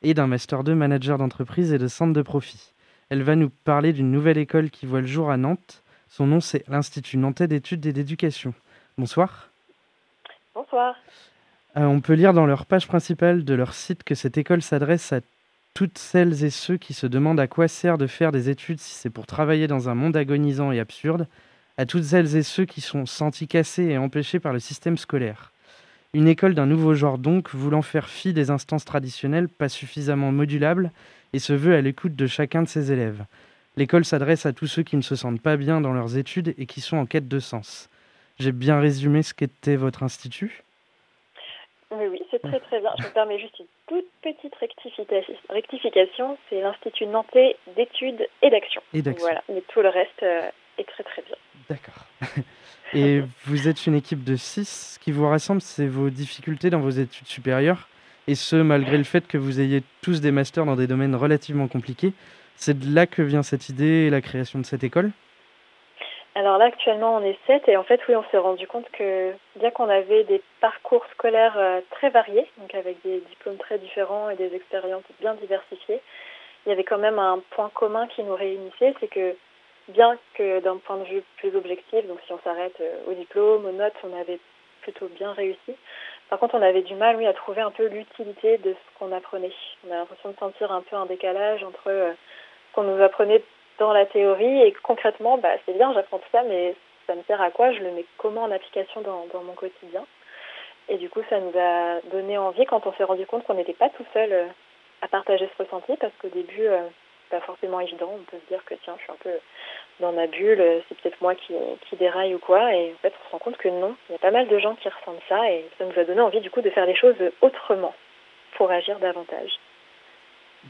et d'un Master 2 manager d'entreprise et de centre de profit. Elle va nous parler d'une nouvelle école qui voit le jour à Nantes. Son nom, c'est l'Institut Nantais d'études et d'éducation. Bonsoir. Bonsoir. Euh, on peut lire dans leur page principale de leur site que cette école s'adresse à toutes celles et ceux qui se demandent à quoi sert de faire des études si c'est pour travailler dans un monde agonisant et absurde, à toutes celles et ceux qui sont sentis cassés et empêchés par le système scolaire. Une école d'un nouveau genre donc, voulant faire fi des instances traditionnelles pas suffisamment modulables et se veut à l'écoute de chacun de ses élèves. L'école s'adresse à tous ceux qui ne se sentent pas bien dans leurs études et qui sont en quête de sens. J'ai bien résumé ce qu'était votre institut? Oui, oui, c'est très très bien. Je me permets juste une toute petite rectification. c'est l'Institut Nantais d'études et d'action. Et d'action. Voilà, mais tout le reste euh, est très très bien. D'accord. Et vous êtes une équipe de 6. Ce qui vous rassemble, c'est vos difficultés dans vos études supérieures. Et ce, malgré le fait que vous ayez tous des masters dans des domaines relativement compliqués. C'est de là que vient cette idée et la création de cette école Alors là, actuellement, on est 7. Et en fait, oui, on s'est rendu compte que bien qu'on avait des parcours scolaires euh, très variés, donc avec des diplômes très différents et des expériences bien diversifiées, il y avait quand même un point commun qui nous réunissait, c'est que bien que d'un point de vue plus objectif, donc si on s'arrête euh, au diplôme, aux notes, on avait plutôt bien réussi. Par contre, on avait du mal, oui, à trouver un peu l'utilité de ce qu'on apprenait. On a l'impression de sentir un peu un décalage entre euh, ce qu'on nous apprenait dans la théorie et concrètement, bah, c'est bien, j'apprends tout ça, mais ça me sert à quoi? Je le mets comment en application dans, mon quotidien? Et du coup, ça nous a donné envie quand on s'est rendu compte qu'on n'était pas tout seul euh, à partager ce ressenti, parce qu'au début, pas forcément évident. On peut se dire que tiens, je suis un peu dans ma bulle, c'est peut-être moi qui, qui déraille ou quoi. Et en fait, on se rend compte que non, il y a pas mal de gens qui ressentent ça et ça nous a donné envie du coup de faire les choses autrement pour agir davantage.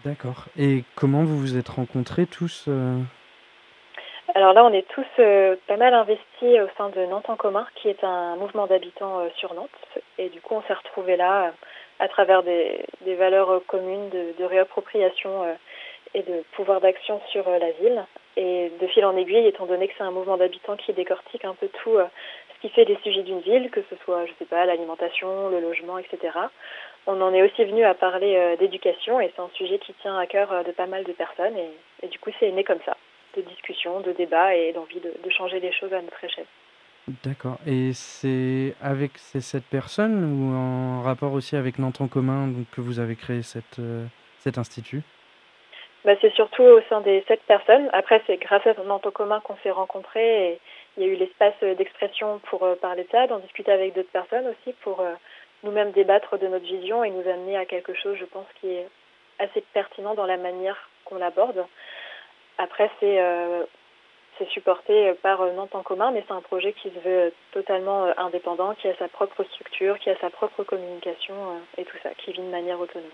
D'accord. Et comment vous vous êtes rencontrés tous euh Alors là, on est tous euh, pas mal investis au sein de Nantes en commun, qui est un mouvement d'habitants euh, sur Nantes. Et du coup, on s'est retrouvés là à travers des, valeurs communes de, de réappropriation et de pouvoir d'action sur la ville. Et de fil en aiguille, étant donné que c'est un mouvement d'habitants qui décortique un peu tout ce qui fait les sujets d'une ville, que ce soit, je sais pas, l'alimentation, le logement, etc. On en est aussi venu à parler d'éducation et c'est un sujet qui tient à cœur de pas mal de personnes et, et du coup c'est né comme ça, de discussion, de débat et d'envie de, de changer les choses à notre échelle. D'accord. Et c'est avec ces sept personnes ou en rapport aussi avec Nantes en commun donc, que vous avez créé cette, euh, cet institut? Bah, c'est surtout au sein des sept personnes. Après, c'est grâce à Nantes en commun qu'on s'est rencontrés et il y a eu l'espace d'expression pour euh, parler de ça, d'en discuter avec d'autres personnes aussi pour euh, nous-mêmes débattre de notre vision et nous amener à quelque chose, je pense, qui est assez pertinent dans la manière qu'on l'aborde. Après, c'est euh, supporté par euh, Nantes en commun, mais c'est un projet qui se veut totalement euh, indépendant, qui a sa propre structure, qui a sa propre communication euh, et tout ça, qui vit de manière autonome.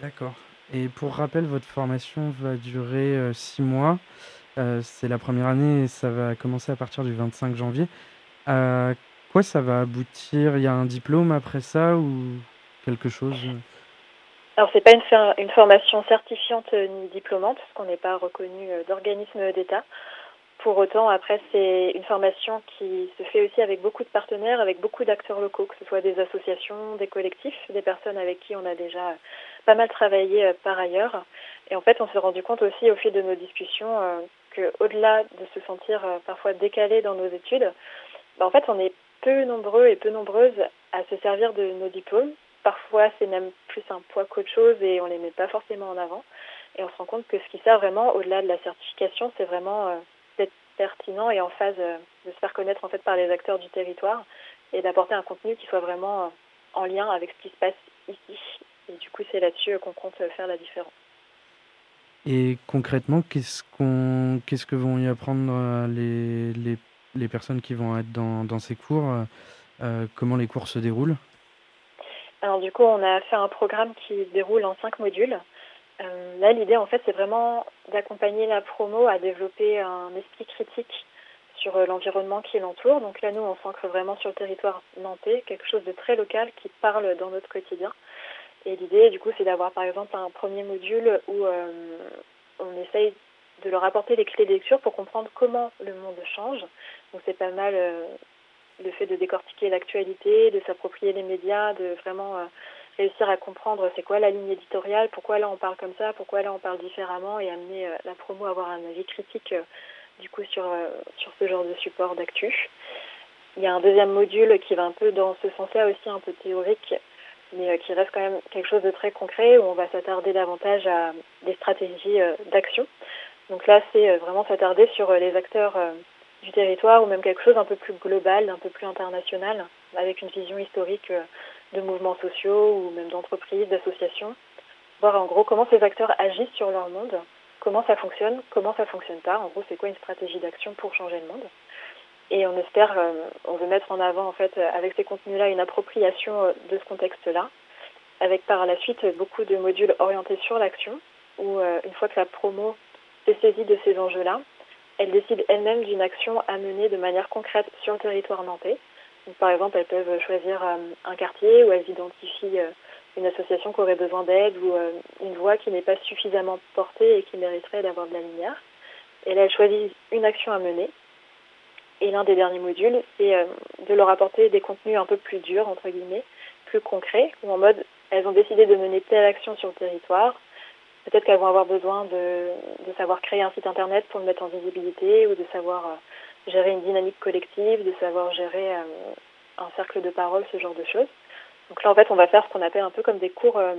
D'accord. Et pour rappel, votre formation va durer six mois. C'est la première année et ça va commencer à partir du 25 janvier. Quoi ça va aboutir? Il y a un diplôme après ça ou quelque chose? Alors, c'est pas une, formation certifiante ni diplômante, parce qu'on n'est pas reconnu euh, d'organisme d'État. Pour autant, après, c'est une formation qui se fait aussi avec beaucoup de partenaires, avec beaucoup d'acteurs locaux, que ce soit des associations, des collectifs, des personnes avec qui on a déjà pas mal travaillé euh, par ailleurs. Et en fait, on s'est rendu compte aussi au fil de nos discussions euh, qu'au-delà de se sentir parfois décalé dans nos études, bah, en fait, on est peu nombreux et peu nombreuses à se servir de nos diplômes. Parfois, c'est même plus un poids qu'autre chose et on les met pas forcément en avant. Et on se rend compte que ce qui sert vraiment, au-delà de la certification, c'est vraiment euh, d'être pertinent et en phase euh, de se faire connaître en fait par les acteurs du territoire et d'apporter un contenu qui soit vraiment euh, en lien avec ce qui se passe ici. Et du coup, c'est là-dessus euh, qu'on compte faire la différence. Et concrètement, qu'est-ce qu'on, qu'est-ce que vont y apprendre les, les, les personnes qui vont être dans, ces cours euh, euh, Comment les cours se déroulent? Alors du coup, on a fait un programme qui déroule en cinq modules. Euh, là, l'idée, en fait, c'est vraiment d'accompagner la promo à développer un esprit critique sur l'environnement qui l'entoure. Donc là, nous, on s'ancre vraiment sur le territoire nantais, quelque chose de très local qui parle dans notre quotidien. Et l'idée, du coup, c'est d'avoir, par exemple, un premier module où on essaye de leur apporter les clés de lecture pour comprendre comment le monde change. Donc c'est pas mal euh, le fait de décortiquer l'actualité, de s'approprier les médias, de vraiment euh, réussir à comprendre c'est quoi la ligne éditoriale, pourquoi là on parle comme ça, pourquoi là on parle différemment et amener euh, la promo à avoir un avis critique du coup sur, sur ce genre de support d'actu. Il y a un deuxième module qui va un peu dans ce sens-là aussi un peu théorique, mais qui reste quand même quelque chose de très concret où on va s'attarder davantage à des stratégies d'action. Donc là, c'est vraiment s'attarder sur les acteurs du territoire ou même quelque chose un peu plus global, un peu plus international, avec une vision historique euh, de mouvements sociaux ou même d'entreprises, d'associations. Voir en gros comment ces acteurs agissent sur leur monde, comment ça fonctionne, comment ça fonctionne pas. En gros, c'est quoi une stratégie d'action pour changer le monde. Et on espère, euh, on veut mettre en avant en fait euh, avec ces contenus-là une appropriation de ce contexte-là, avec par la suite beaucoup de modules orientés sur l'action, où une fois que la promo s'est saisie de ces enjeux-là, elle décide elle-même d'une action à mener de manière concrète sur le territoire nantais. Par exemple, elles peuvent choisir euh, un quartier où elles identifient euh, une association qui aurait besoin d'aide ou euh, une voix qui n'est pas suffisamment portée et qui mériterait d'avoir de la lumière. Et là, elles choisissent une action à mener. Et l'un des derniers modules, c'est de leur apporter des contenus un peu plus durs, entre guillemets, plus concrets, ou en mode, elles ont décidé de mener telle action sur le territoire. Peut-être qu'elles vont avoir besoin de, de savoir créer un site internet pour le mettre en visibilité, ou de savoir euh, gérer une dynamique collective, de savoir gérer euh, un cercle de parole, ce genre de choses. Donc là, en fait, on va faire ce qu'on appelle un peu comme des cours euh,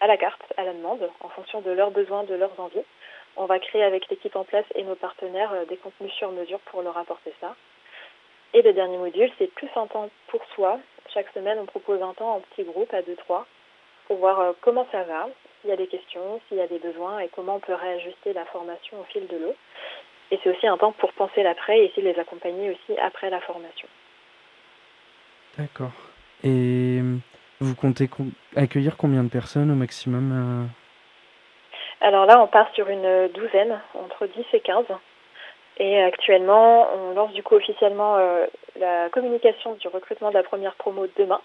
à la carte, à la demande, en fonction de leurs besoins, de leurs envies. On va créer avec l'équipe en place et nos partenaires des contenus sur mesure pour leur apporter ça. Et le dernier module, c'est plus un temps pour soi. Chaque semaine, on propose un temps en petits groupes à 2-3 pour voir comment ça va, s'il y a des questions, s'il y a des besoins et comment on peut réajuster la formation au fil de l'eau. Et c'est aussi un temps pour penser l'après et essayer de les accompagner aussi après la formation. D'accord. Et vous comptez com- accueillir combien de personnes au maximum euh? Alors là, on part sur une douzaine, entre 10 et 15. Et actuellement, on lance du coup officiellement euh, la communication du recrutement de la première promo demain.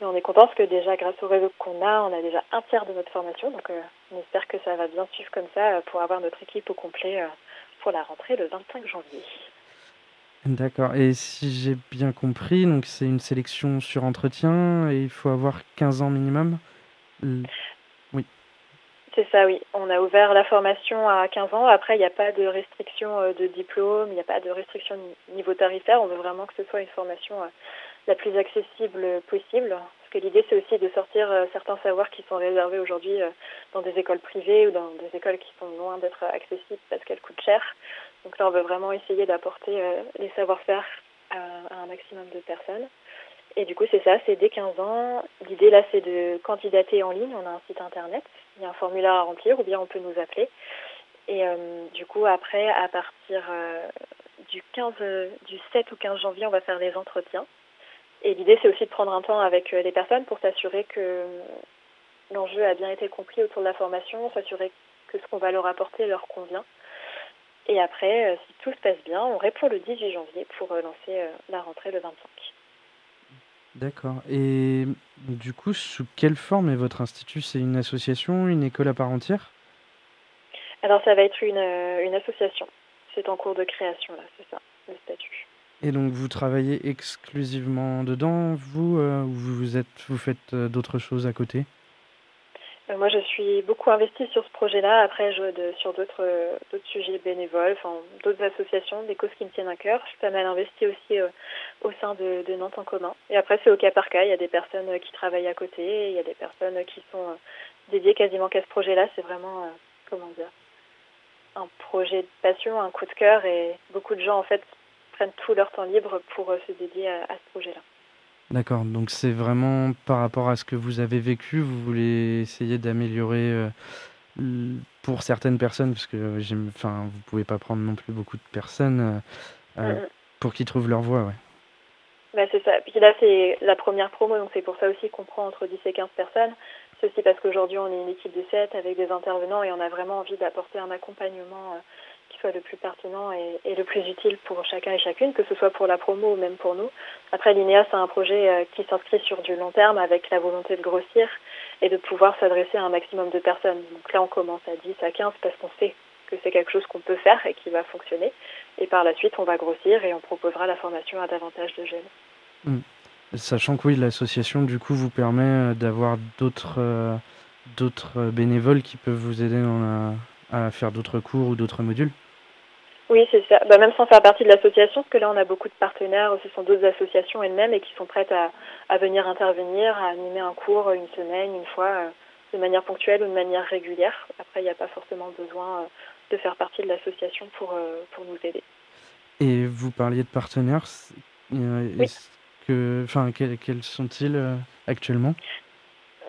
Et on est content parce que déjà, grâce au réseau qu'on a, on a déjà un tiers de notre formation. Donc euh, on espère que ça va bien suivre comme ça euh, pour avoir notre équipe au complet euh, pour la rentrée le 25 janvier. D'accord. Et si j'ai bien compris, donc c'est une sélection sur entretien et il faut avoir 15 ans minimum? Oui. C'est ça, oui. On a ouvert la formation à 15 ans. Après, il n'y a pas de restriction de diplôme, il n'y a pas de restriction niveau tarifaire. On veut vraiment que ce soit une formation la plus accessible possible. Parce que l'idée, c'est aussi de sortir euh, certains savoirs qui sont réservés aujourd'hui dans des écoles privées ou dans des écoles qui sont loin d'être accessibles parce qu'elles coûtent cher. Donc là, on veut vraiment essayer d'apporter les savoir-faire à un maximum de personnes. Et du coup, c'est ça, c'est dès 15 ans. L'idée là, c'est de candidater en ligne. On a un site internet, il y a un formulaire à remplir, ou bien on peut nous appeler. Et euh, du coup, après, à partir euh, du 15, du 7 ou 15 janvier, on va faire des entretiens. Et l'idée, c'est aussi de prendre un temps avec euh, les personnes pour s'assurer que l'enjeu a bien été compris autour de la formation, s'assurer que ce qu'on va leur apporter leur convient. Et après, si tout se passe bien, on répond le 18 janvier pour lancer la rentrée le 25. D'accord. Et du coup, sous quelle forme est votre institut? C'est une association, une école à part entière? Alors, ça va être une, euh, une association. C'est en cours de création, là, c'est ça, le statut. Et donc, vous travaillez exclusivement dedans, vous, euh, ou vous, êtes, vous faites euh, d'autres choses à côté? Euh, moi, je suis beaucoup investie sur ce projet-là. Après, je de, sur d'autres sujets bénévoles, enfin d'autres associations, des causes qui me tiennent à cœur. Je suis pas mal investie aussi au sein de, de, Nantes en commun. Et après, c'est au cas par cas. Il y a des personnes qui travaillent à côté, il y a des personnes qui sont dédiées quasiment qu'à ce projet-là. C'est vraiment, comment dire, un projet de passion, un coup de cœur. Et beaucoup de gens, en fait, prennent tout leur temps libre pour se dédier à ce projet-là. D'accord, donc c'est vraiment par rapport à ce que vous avez vécu, vous voulez essayer d'améliorer euh, pour certaines personnes, parce que enfin, vous pouvez pas prendre non plus beaucoup de personnes euh, euh, pour qu'ils trouvent leur voie, ouais. Bah, c'est ça. Puis là, c'est la première promo, donc c'est pour ça aussi qu'on prend entre 10 et 15 personnes. Ceci parce qu'aujourd'hui, on est une équipe de 7 avec des intervenants et on a vraiment envie d'apporter un accompagnement soit le plus pertinent et, le plus utile pour chacun et chacune, que ce soit pour la promo ou même pour nous. Après, l'INEA, c'est un projet euh, qui s'inscrit sur du long terme avec la volonté de grossir et de pouvoir s'adresser à un maximum de personnes. Donc là, on commence à 10, à 15 parce qu'on sait que c'est quelque chose qu'on peut faire et qui va fonctionner. Et par la suite, on va grossir et on proposera la formation à davantage de jeunes. Hmm. Sachant que oui, l'association, du coup, vous permet euh, d'avoir euh, d'autres bénévoles qui peuvent vous aider à faire d'autres cours ou d'autres modules oui, c'est ça. Bah, même sans faire partie de l'association, parce que là, on a beaucoup de partenaires, ce sont d'autres associations elles-mêmes et qui sont prêtes à, à, venir intervenir, à animer un cours une semaine, une fois, euh, de manière ponctuelle ou de manière régulière. Après, il n'y a pas forcément besoin euh, de faire partie de l'association pour, euh, pour nous aider. Et vous parliez de partenaires. que, enfin, quels, quels sont-ils actuellement?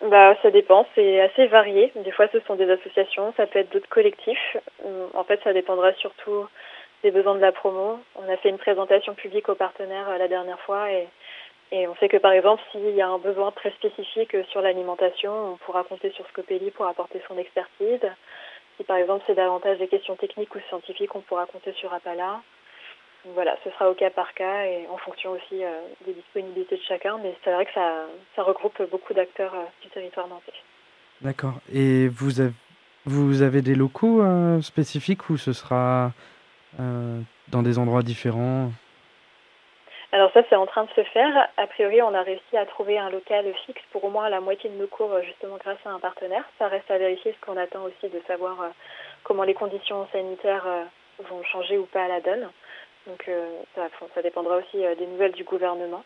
Bah, ça dépend, c'est assez varié. Des fois, ce sont des associations, ça peut être d'autres collectifs. En fait, ça dépendra surtout des besoins de la promo. On a fait une présentation publique aux partenaires euh, la dernière fois et, et on sait que par exemple, s'il y a un besoin très spécifique sur l'alimentation, on pourra compter sur Scopelli pour apporter son expertise. Si par exemple c'est davantage des questions techniques ou scientifiques, on pourra compter sur Appala. Donc voilà, ce sera au cas par cas et en fonction aussi euh, des disponibilités de chacun, mais c'est vrai que ça, ça regroupe beaucoup d'acteurs euh, du territoire nantais. D'accord. Et vous avez, vous avez des locaux spécifiques ou ce sera euh, dans des endroits différents? Alors ça, c'est en train de se faire. A priori, on a réussi à trouver un local fixe pour au moins la moitié de nos cours, justement grâce à un partenaire. Ça reste à vérifier, ce qu'on attend aussi de savoir euh, comment les conditions sanitaires euh, vont changer ou pas à la donne. Donc ça, ça, dépendra aussi des nouvelles du gouvernement.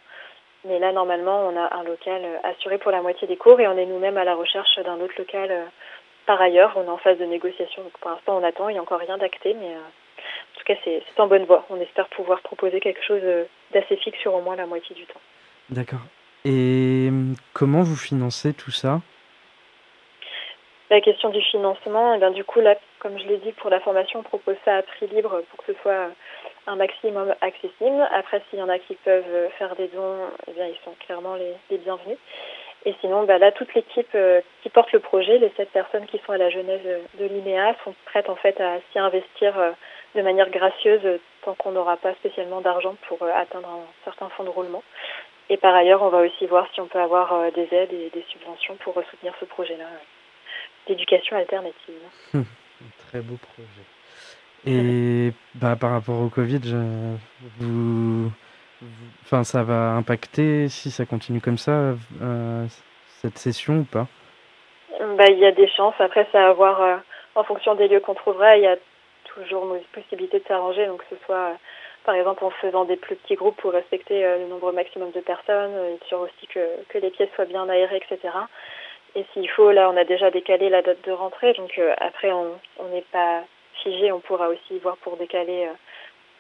Mais là, normalement, on a un local assuré pour la moitié des cours et on est nous-mêmes à la recherche d'un autre local par ailleurs. On est en phase de négociation. Donc pour l'instant, on attend. Il n'y a encore rien d'acté, mais en tout cas, c'est en bonne voie. On espère pouvoir proposer quelque chose euh, d'assez fixe sur au moins la moitié du temps. D'accord. Et comment vous financez tout ça? La question du financement, eh bien, du coup, là, comme je l'ai dit, pour la formation, on propose ça à prix libre pour que ce soit un maximum accessible. Après, s'il y en a qui peuvent faire des dons, eh bien, ils sont clairement les, bienvenus. Et sinon, bah, là, toute l'équipe euh, qui porte le projet, les sept personnes qui sont à la genèse de l'INEA, sont prêtes en fait à s'y investir euh, de manière gracieuse tant qu'on n'aura pas spécialement d'argent pour euh, atteindre un certain fonds de roulement. Et par ailleurs, on va aussi voir si on peut avoir des aides et des subventions pour soutenir ce projet-là d'éducation alternative. Hum, très beau projet. Et bah, par rapport au Covid, vous, enfin, ça va impacter si ça continue comme ça cette session ou pas? Bah, Il y a des chances. Après, c'est à voir en fonction des lieux qu'on trouvera. Il y a toujours possibilité de s'arranger, donc que ce soit par exemple en faisant des plus petits groupes pour respecter le nombre maximum de personnes, être sûr aussi que, que les pièces soient bien aérées, etc. Et s'il faut, là, on a déjà décalé la date de rentrée, donc après, on n'est pas figé, on pourra aussi voir pour décaler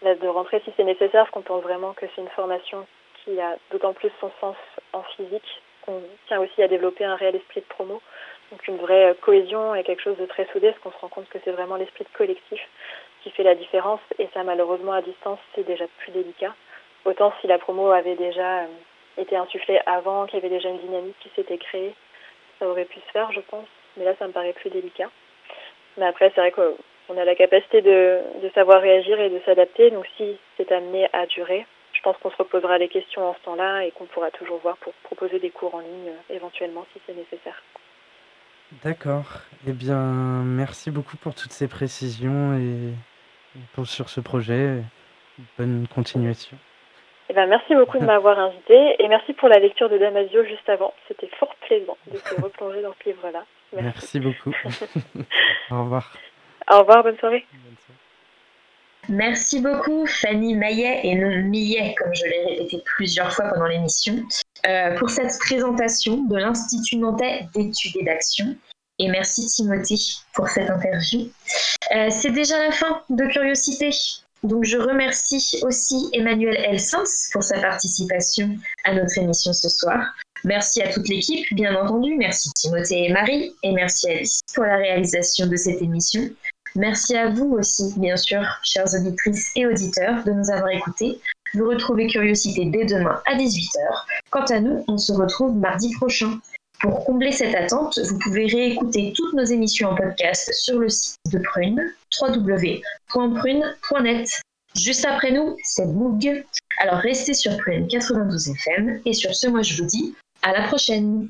la date de rentrée si c'est nécessaire, parce qu'on pense vraiment que c'est une formation qui a d'autant plus son sens en physique, qu'on tient aussi à développer un réel esprit de promo, donc une vraie cohésion et quelque chose de très soudé, parce qu'on se rend compte que c'est vraiment l'esprit de collectif qui fait la différence, et ça malheureusement à distance c'est déjà plus délicat. Autant si la promo avait déjà euh, été insufflée avant, qu'il y avait déjà une dynamique qui s'était créée, ça aurait pu se faire je pense, mais là ça me paraît plus délicat. Mais après c'est vrai qu'on a la capacité de, de savoir réagir et de s'adapter, donc si c'est amené à durer, je pense qu'on se reposera les questions en ce temps-là et qu'on pourra toujours voir pour proposer des cours en ligne euh, éventuellement si c'est nécessaire. D'accord. Eh bien, merci beaucoup pour toutes ces précisions et pour, sur ce projet. Bonne continuation. Eh ben, merci beaucoup de m'avoir invité et merci pour la lecture de Damasio juste avant. C'était fort plaisant de se replonger dans ce livre-là. Merci. merci beaucoup. Au revoir. Au revoir, bonne soirée. Bonne soirée. Merci beaucoup Fanny Maillet et non Millet, comme je l'ai répété plusieurs fois pendant l'émission, euh, pour cette présentation de l'Institut Nantais d'études et d'action. Et merci Timothée pour cette interview. Euh, c'est déjà la fin de Curiosité. Donc je remercie aussi Emmanuel Elsens pour sa participation à notre émission ce soir. Merci à toute l'équipe, bien entendu. Merci Timothée et Marie. Et merci Alice pour la réalisation de cette émission. Merci à vous aussi, bien sûr, chères auditrices et auditeurs, de nous avoir écoutés. Vous retrouvez Curiosité dès demain à 18h. Quant à nous, on se retrouve mardi prochain. Pour combler cette attente, vous pouvez réécouter toutes nos émissions en podcast sur le site de Prune, www.prune.net. Juste après nous, c'est Moog. Alors restez sur Prune 92 FM et sur ce, moi je vous dis à la prochaine.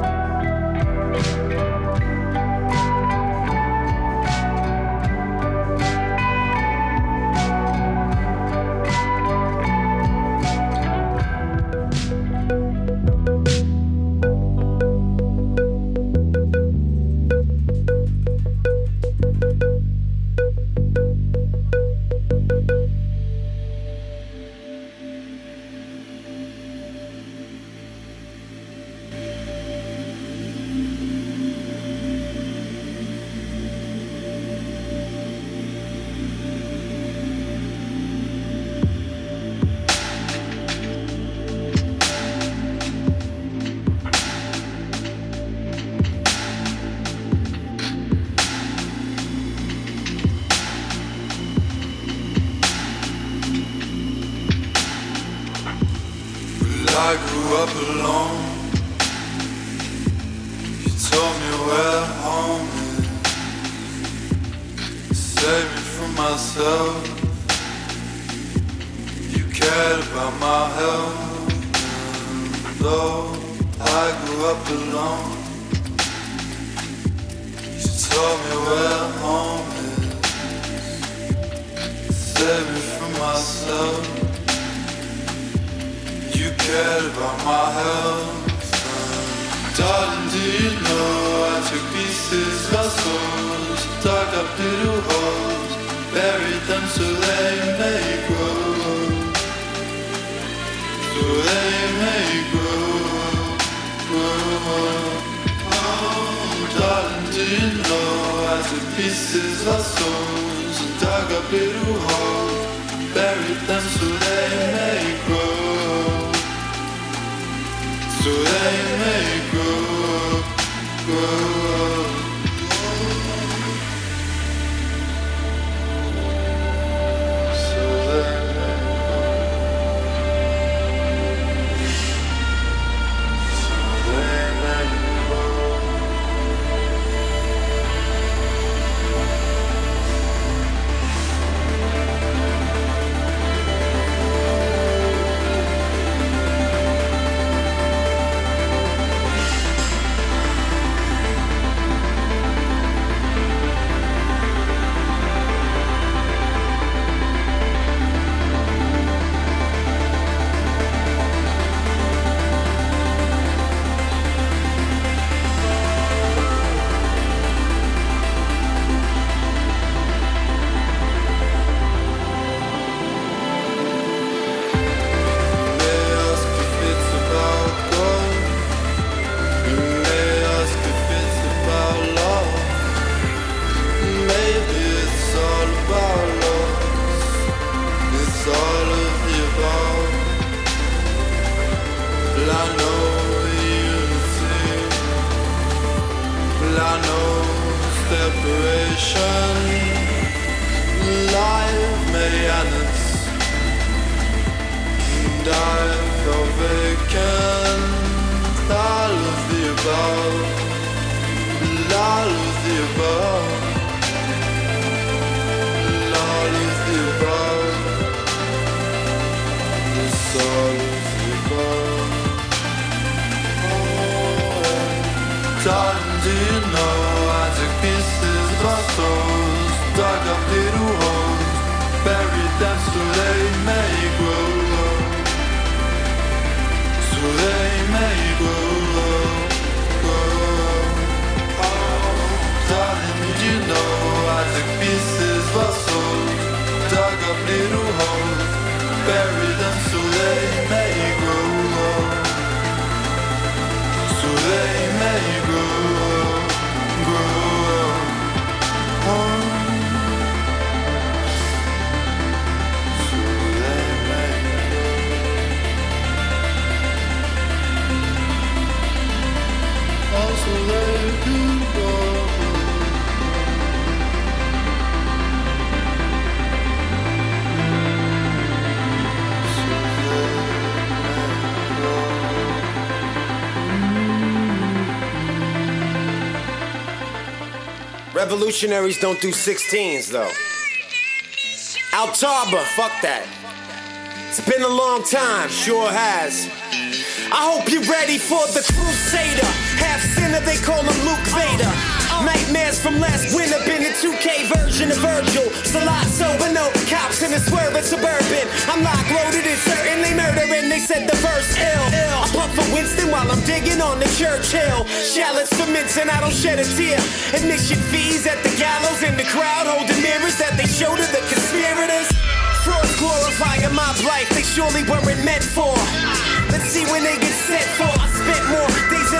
Revolutionaries don't do 16s though. Altaba, fuck that. It's been a long time, sure has. I hope you're ready for the Crusader. Half sinner, they call him Luke Vader. Nightmares from last winter, been a 2K version of Virgil. Salazzo, but no cops in a swerving suburban. I'm lock loaded and certainly murdering. They said the verse ill. I puff for Winston while I'm digging on the church hill. Shallots for mints and I don't shed a tear. Admission fees at the gallows in the crowd holding mirrors that they show to the conspirators. Frauds glorifying my life, they surely weren't meant for. Let's see when they get set for. I spent more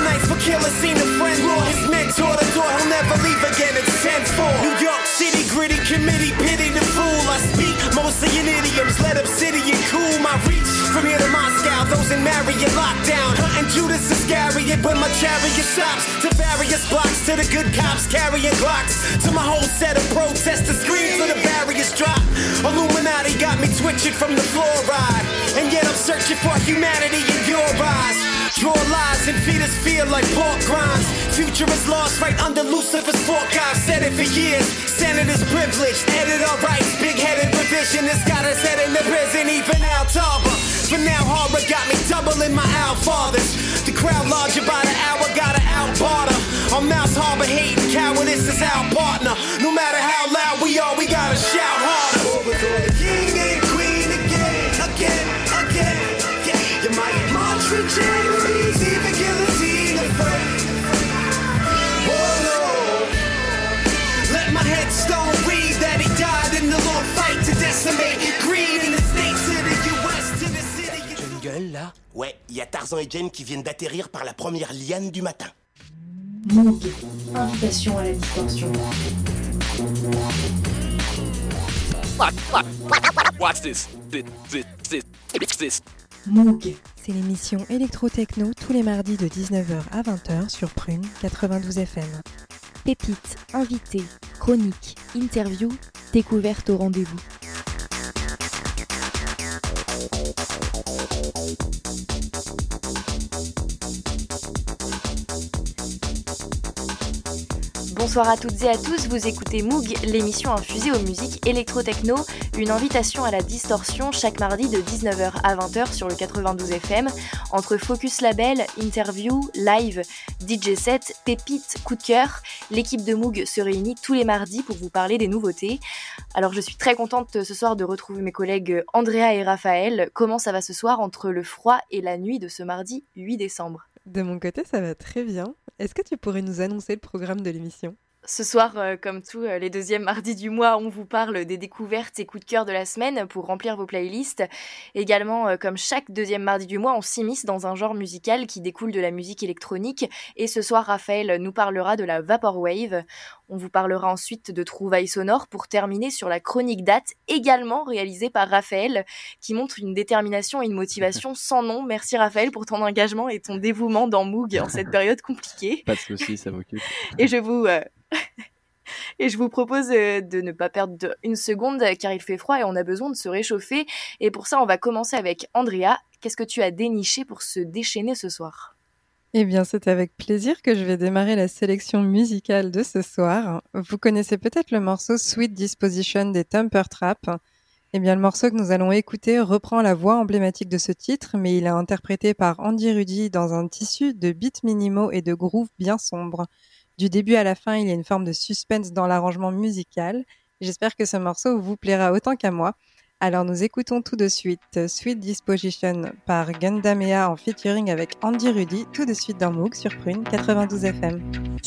nights for killer, seen a friend law. His mentor, the door he'll never leave again. It's sent for. New York City, gritty committee, pity the fool. I speak mostly in idioms, let obsidian cool my reach. From here to Moscow, those in Marriott lockdown. Hunting Judas Iscariot when my chariot stops. To various blocks, to the good cops carrying Glocks. To my whole set of protesters, scream for the barriers drop. Illuminati got me twitching from the fluoride. And yet I'm searching for humanity in your eyes. Draw lies and feed us feel like pork grinds. Future is lost right under Lucifer's fork. I've said it for years. Senators privileged, edit our rights. Big headed revisionist got us head in the prison, even Al Tarver. For now, horror got me doubling my Al fathers. The crowd larger by the hour, gotta out barter. On Mouse Harbor, hating cowardice is our partner. No matter how loud we are, we gotta shout harder. Overthrow the king là Ouais, il y a Tarzan et Jane qui viennent d'atterrir par la première liane du matin. Moog, invitation à la distorsion. Watch this. This, this, this, this, this. Moog. C'est l'émission Électro-Techno tous les mardis de 19h à 20h sur Prune 92 FM. Pépites, invités, chroniques, interviews, découvertes au rendez-vous. Bonsoir à toutes et à tous, vous écoutez Moog, l'émission infusée aux musiques électro-techno, une invitation à la distorsion chaque mardi de 19h à 20h sur le 92 FM, entre Focus Label, interview, live, DJ set, pépites, coup de cœur. L'équipe de Moog se réunit tous les mardis pour vous parler des nouveautés. Alors je suis très contente ce soir de retrouver mes collègues Andrea et Raphaël. Comment ça va ce soir entre le froid et la nuit de ce mardi 8 décembre? De mon côté, ça va très bien. Est-ce que tu pourrais nous annoncer le programme de l'émission? Ce soir, euh, comme tous euh, les deuxièmes mardis du mois, on vous parle des découvertes et coups de cœur de la semaine pour remplir vos playlists. Également, euh, comme chaque deuxième mardi du mois, on s'immisce dans un genre musical qui découle de la musique électronique. Et ce soir, Raphaël nous parlera de la Vaporwave. On vous parlera ensuite de trouvailles sonores pour terminer sur la chronique date, également réalisée par Raphaël, qui montre une détermination et une motivation sans nom. Merci Raphaël pour ton engagement et ton dévouement dans Moog en cette période compliquée. Pas de soucis, ça m'occupe. Et je vous... Et je vous propose euh, de ne pas perdre une seconde car il fait froid et on a besoin de se réchauffer. Et pour ça, on va commencer avec Andrea. Qu'est-ce que tu as déniché pour se déchaîner ce soir? Eh bien, c'est avec plaisir que je vais démarrer la sélection musicale de ce soir. Vous connaissez peut-être le morceau Sweet Disposition des Temper Trap. Eh bien, le morceau que nous allons écouter reprend la voix emblématique de ce titre, mais il est interprété par Andy Rudy dans un tissu de beats minimaux et de grooves bien sombres. Du début à la fin, il y a une forme de suspense dans l'arrangement musical. J'espère que ce morceau vous plaira autant qu'à moi. Alors nous écoutons tout de suite Sweet Disposition par Gundamea en featuring avec Andy Rudy, tout de suite dans Moog sur Prune 92 FM.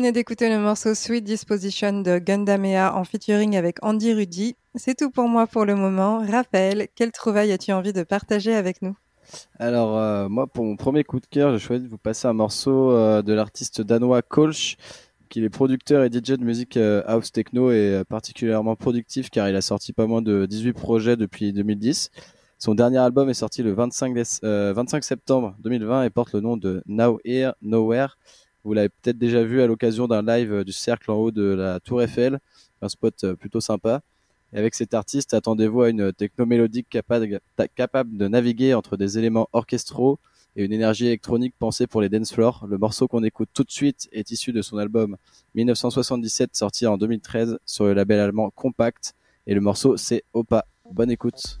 Venez d'écouter le morceau Sweet Disposition de Gundamea en featuring avec Andy Rudy. C'est tout pour moi pour le moment. Raphaël, quelle trouvaille as-tu envie de partager avec nous? Alors, euh, moi, pour mon premier coup de cœur, j'ai choisi de vous passer un morceau euh, de l'artiste danois Kolsch, qui est producteur et DJ de musique euh, house techno et particulièrement productif car il a sorti pas moins de 18 projets depuis 2010. Son dernier album est sorti le 25, 25 septembre 2020 et porte le nom de Now Here, Nowhere. Vous l'avez peut-être déjà vu à l'occasion d'un live du cercle en haut de la Tour Eiffel, un spot plutôt sympa. Et avec cet artiste, attendez-vous à une techno mélodique capable, capable de naviguer entre des éléments orchestraux et une énergie électronique pensée pour les dance floors. Le morceau qu'on écoute tout de suite est issu de son album 1977 sorti en 2013 sur le label allemand Compact et le morceau c'est Opa. Bonne écoute.